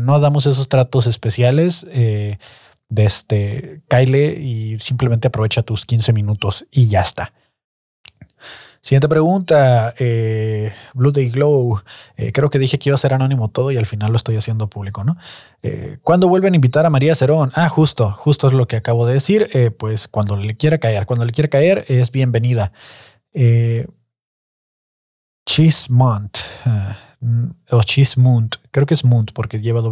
[SPEAKER 1] no damos esos tratos especiales de este Kyle y simplemente aprovecha tus 15 minutos y ya está. Siguiente pregunta, eh, Blue Day Glow. Eh, creo que dije que iba a ser anónimo todo y al final lo estoy haciendo público, ¿no? Eh, ¿Cuándo vuelven a invitar a María Cerón? Ah, justo, justo es lo que acabo de decir. Eh, pues cuando le quiera caer, cuando le quiera caer es bienvenida. Chismont o Chismunt, creo que es Munt porque lleva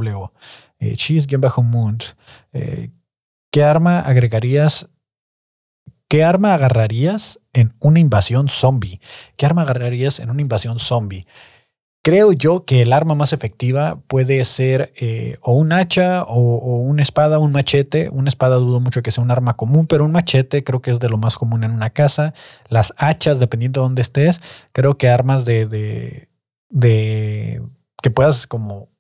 [SPEAKER 1] cheese-moon. Eh, ¿Qué arma agregarías? ¿Qué arma agarrarías en una invasión zombie? ¿Qué arma agarrarías en una invasión zombie? Creo yo que el arma más efectiva puede ser eh, o un hacha o, una espada, un machete. Una espada dudo mucho que sea un arma común, pero un machete creo que es de lo más común en una casa. Las hachas, dependiendo de dónde estés, creo que armas de, de, de que puedas como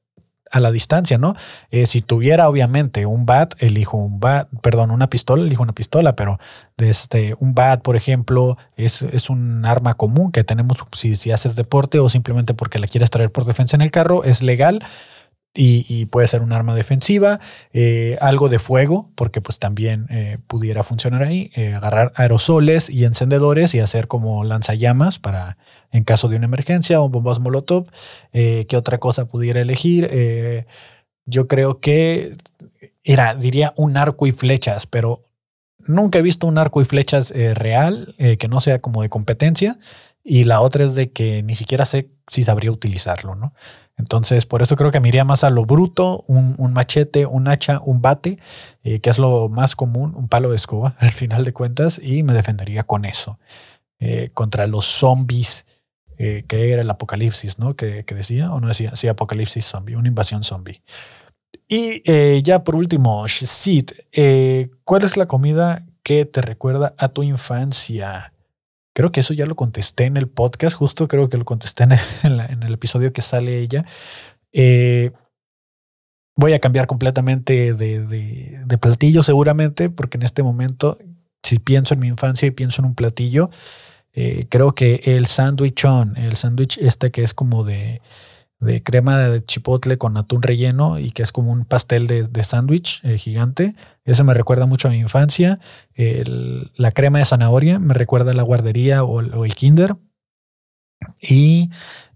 [SPEAKER 1] a la distancia, ¿no? Eh, si tuviera obviamente un bat, elijo un bat, perdón, una pistola, elijo una pistola, pero este, un bat, por ejemplo, es, es un arma común que tenemos si, si, haces deporte o simplemente porque la quieres traer por defensa en el carro, es legal. Y, puede ser un arma defensiva, eh, algo de fuego, porque pues también eh, pudiera funcionar ahí, agarrar aerosoles y encendedores y hacer como lanzallamas para en caso de una emergencia o bombas molotov. Eh, ¿Qué otra cosa pudiera elegir? Eh, yo creo que era, diría, un arco y flechas, pero nunca he visto un arco y flechas eh, real que no sea como de competencia. Y la otra es de que ni siquiera sé si sabría utilizarlo, ¿no? Entonces, por eso creo que me iría más a lo bruto, un, machete, un hacha, un bate, que es lo más común, un palo de escoba, al final de cuentas, y me defendería con eso. Contra los zombies, eh, que era el apocalipsis, ¿no? Que, decía, o no decía, sí, apocalipsis zombie, una invasión zombie. Y ya por último, Sid, ¿cuál es la comida que te recuerda a tu infancia? Creo que eso ya lo contesté en el podcast, justo creo que lo contesté en el, episodio que sale ella. Eh, voy a cambiar completamente de, platillo seguramente, porque en este momento, si pienso en mi infancia y pienso en un platillo, eh, creo que el sándwichón, el sándwich este que es como de, de crema de chipotle con atún relleno y que es como un pastel de, sándwich eh, gigante. Eso me recuerda mucho a mi infancia. la crema de zanahoria me recuerda a la guardería o, el kinder. Y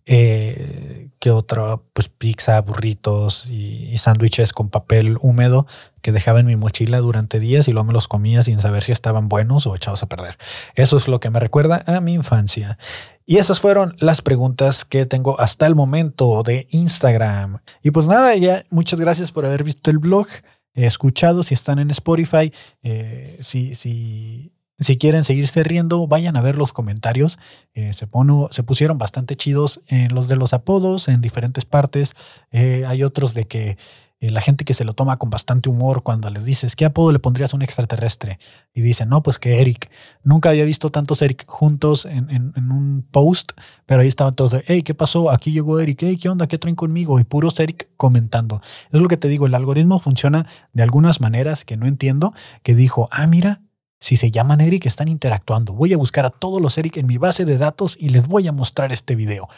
[SPEAKER 1] eh, que otra, pues pizza, burritos y, y sándwiches con papel húmedo que dejaba en mi mochila durante días y luego me los comía sin saber si estaban buenos o echados a perder. Eso es lo que me recuerda a mi infancia. Y esas fueron las preguntas que tengo hasta el momento de Instagram. Y pues nada, ya muchas gracias por haber visto el blog, escuchado, si están en Spotify, eh, si, si, si quieren seguirse riendo, vayan a ver los comentarios. Eh, se, se pusieron bastante chidos en los de los apodos en diferentes partes. Eh, hay otros de que eh, la gente que se lo toma con bastante humor cuando les dices, ¿qué apodo le pondrías a un extraterrestre? Y dicen, no, pues que Eric. Nunca había visto tantos Eric juntos en, en, un post, pero ahí estaban todos de, hey, ¿qué pasó? Aquí llegó Eric, hey, ¿qué onda? ¿Qué traen conmigo? Y puros Eric comentando. Es lo que te digo, el algoritmo funciona de algunas maneras que no entiendo, que dijo, ah, mira, si se llaman Eric, están interactuando. Voy a buscar a todos los Eric en mi base de datos y les voy a mostrar este video.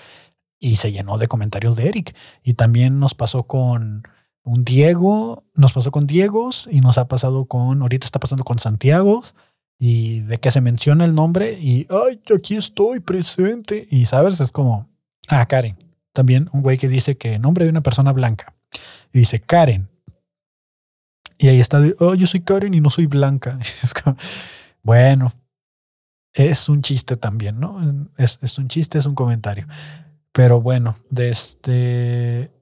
[SPEAKER 1] Y se llenó de comentarios de Eric. Y también nos pasó con un Diego, nos pasó con Diegos y nos ha pasado con, ahorita está pasando con Santiago y de que se menciona el nombre y, ay, aquí estoy presente. Y sabes, es como, ah, Karen. También un güey que dice que nombre de una persona blanca. Y dice Karen. Y ahí está oh, yo soy Karen y no soy blanca. bueno, es un chiste también, ¿no? Es, es un chiste, es un comentario. Pero bueno, desde este,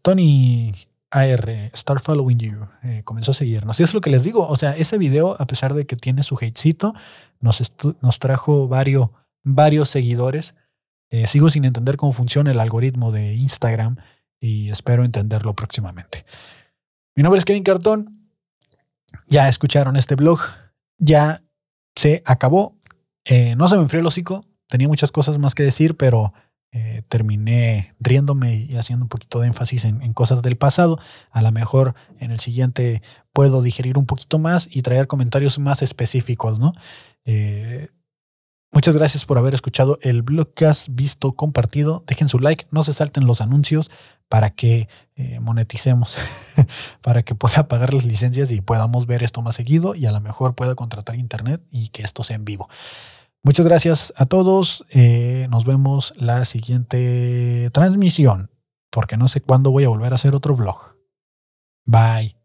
[SPEAKER 1] Tony AR, Start Following You, eh, comenzó a seguirnos. Y es lo que les digo. O sea, ese video, a pesar de que tiene su hatecito, nos, nos trajo varios, varios seguidores. Eh, sigo sin entender cómo funciona el algoritmo de Instagram y espero entenderlo próximamente. Mi nombre es Kevin Cartón. Ya escucharon este blog. Ya se acabó. Eh, no se me enfrió el hocico. Tenía muchas cosas más que decir, pero eh, terminé riéndome y haciendo un poquito de énfasis en, cosas del pasado. A lo mejor en el siguiente puedo digerir un poquito más y traer comentarios más específicos, ¿no? Eh, muchas gracias por haber escuchado el blogcast, visto, compartido. Dejen su like, no se salten los anuncios para que eh, moneticemos, para que pueda pagar las licencias y podamos ver esto más seguido y a lo mejor pueda contratar internet y que esto sea en vivo. Muchas gracias a todos. Eh, nos vemos la siguiente transmisión, porque no sé cuándo voy a volver a hacer otro vlog. Bye.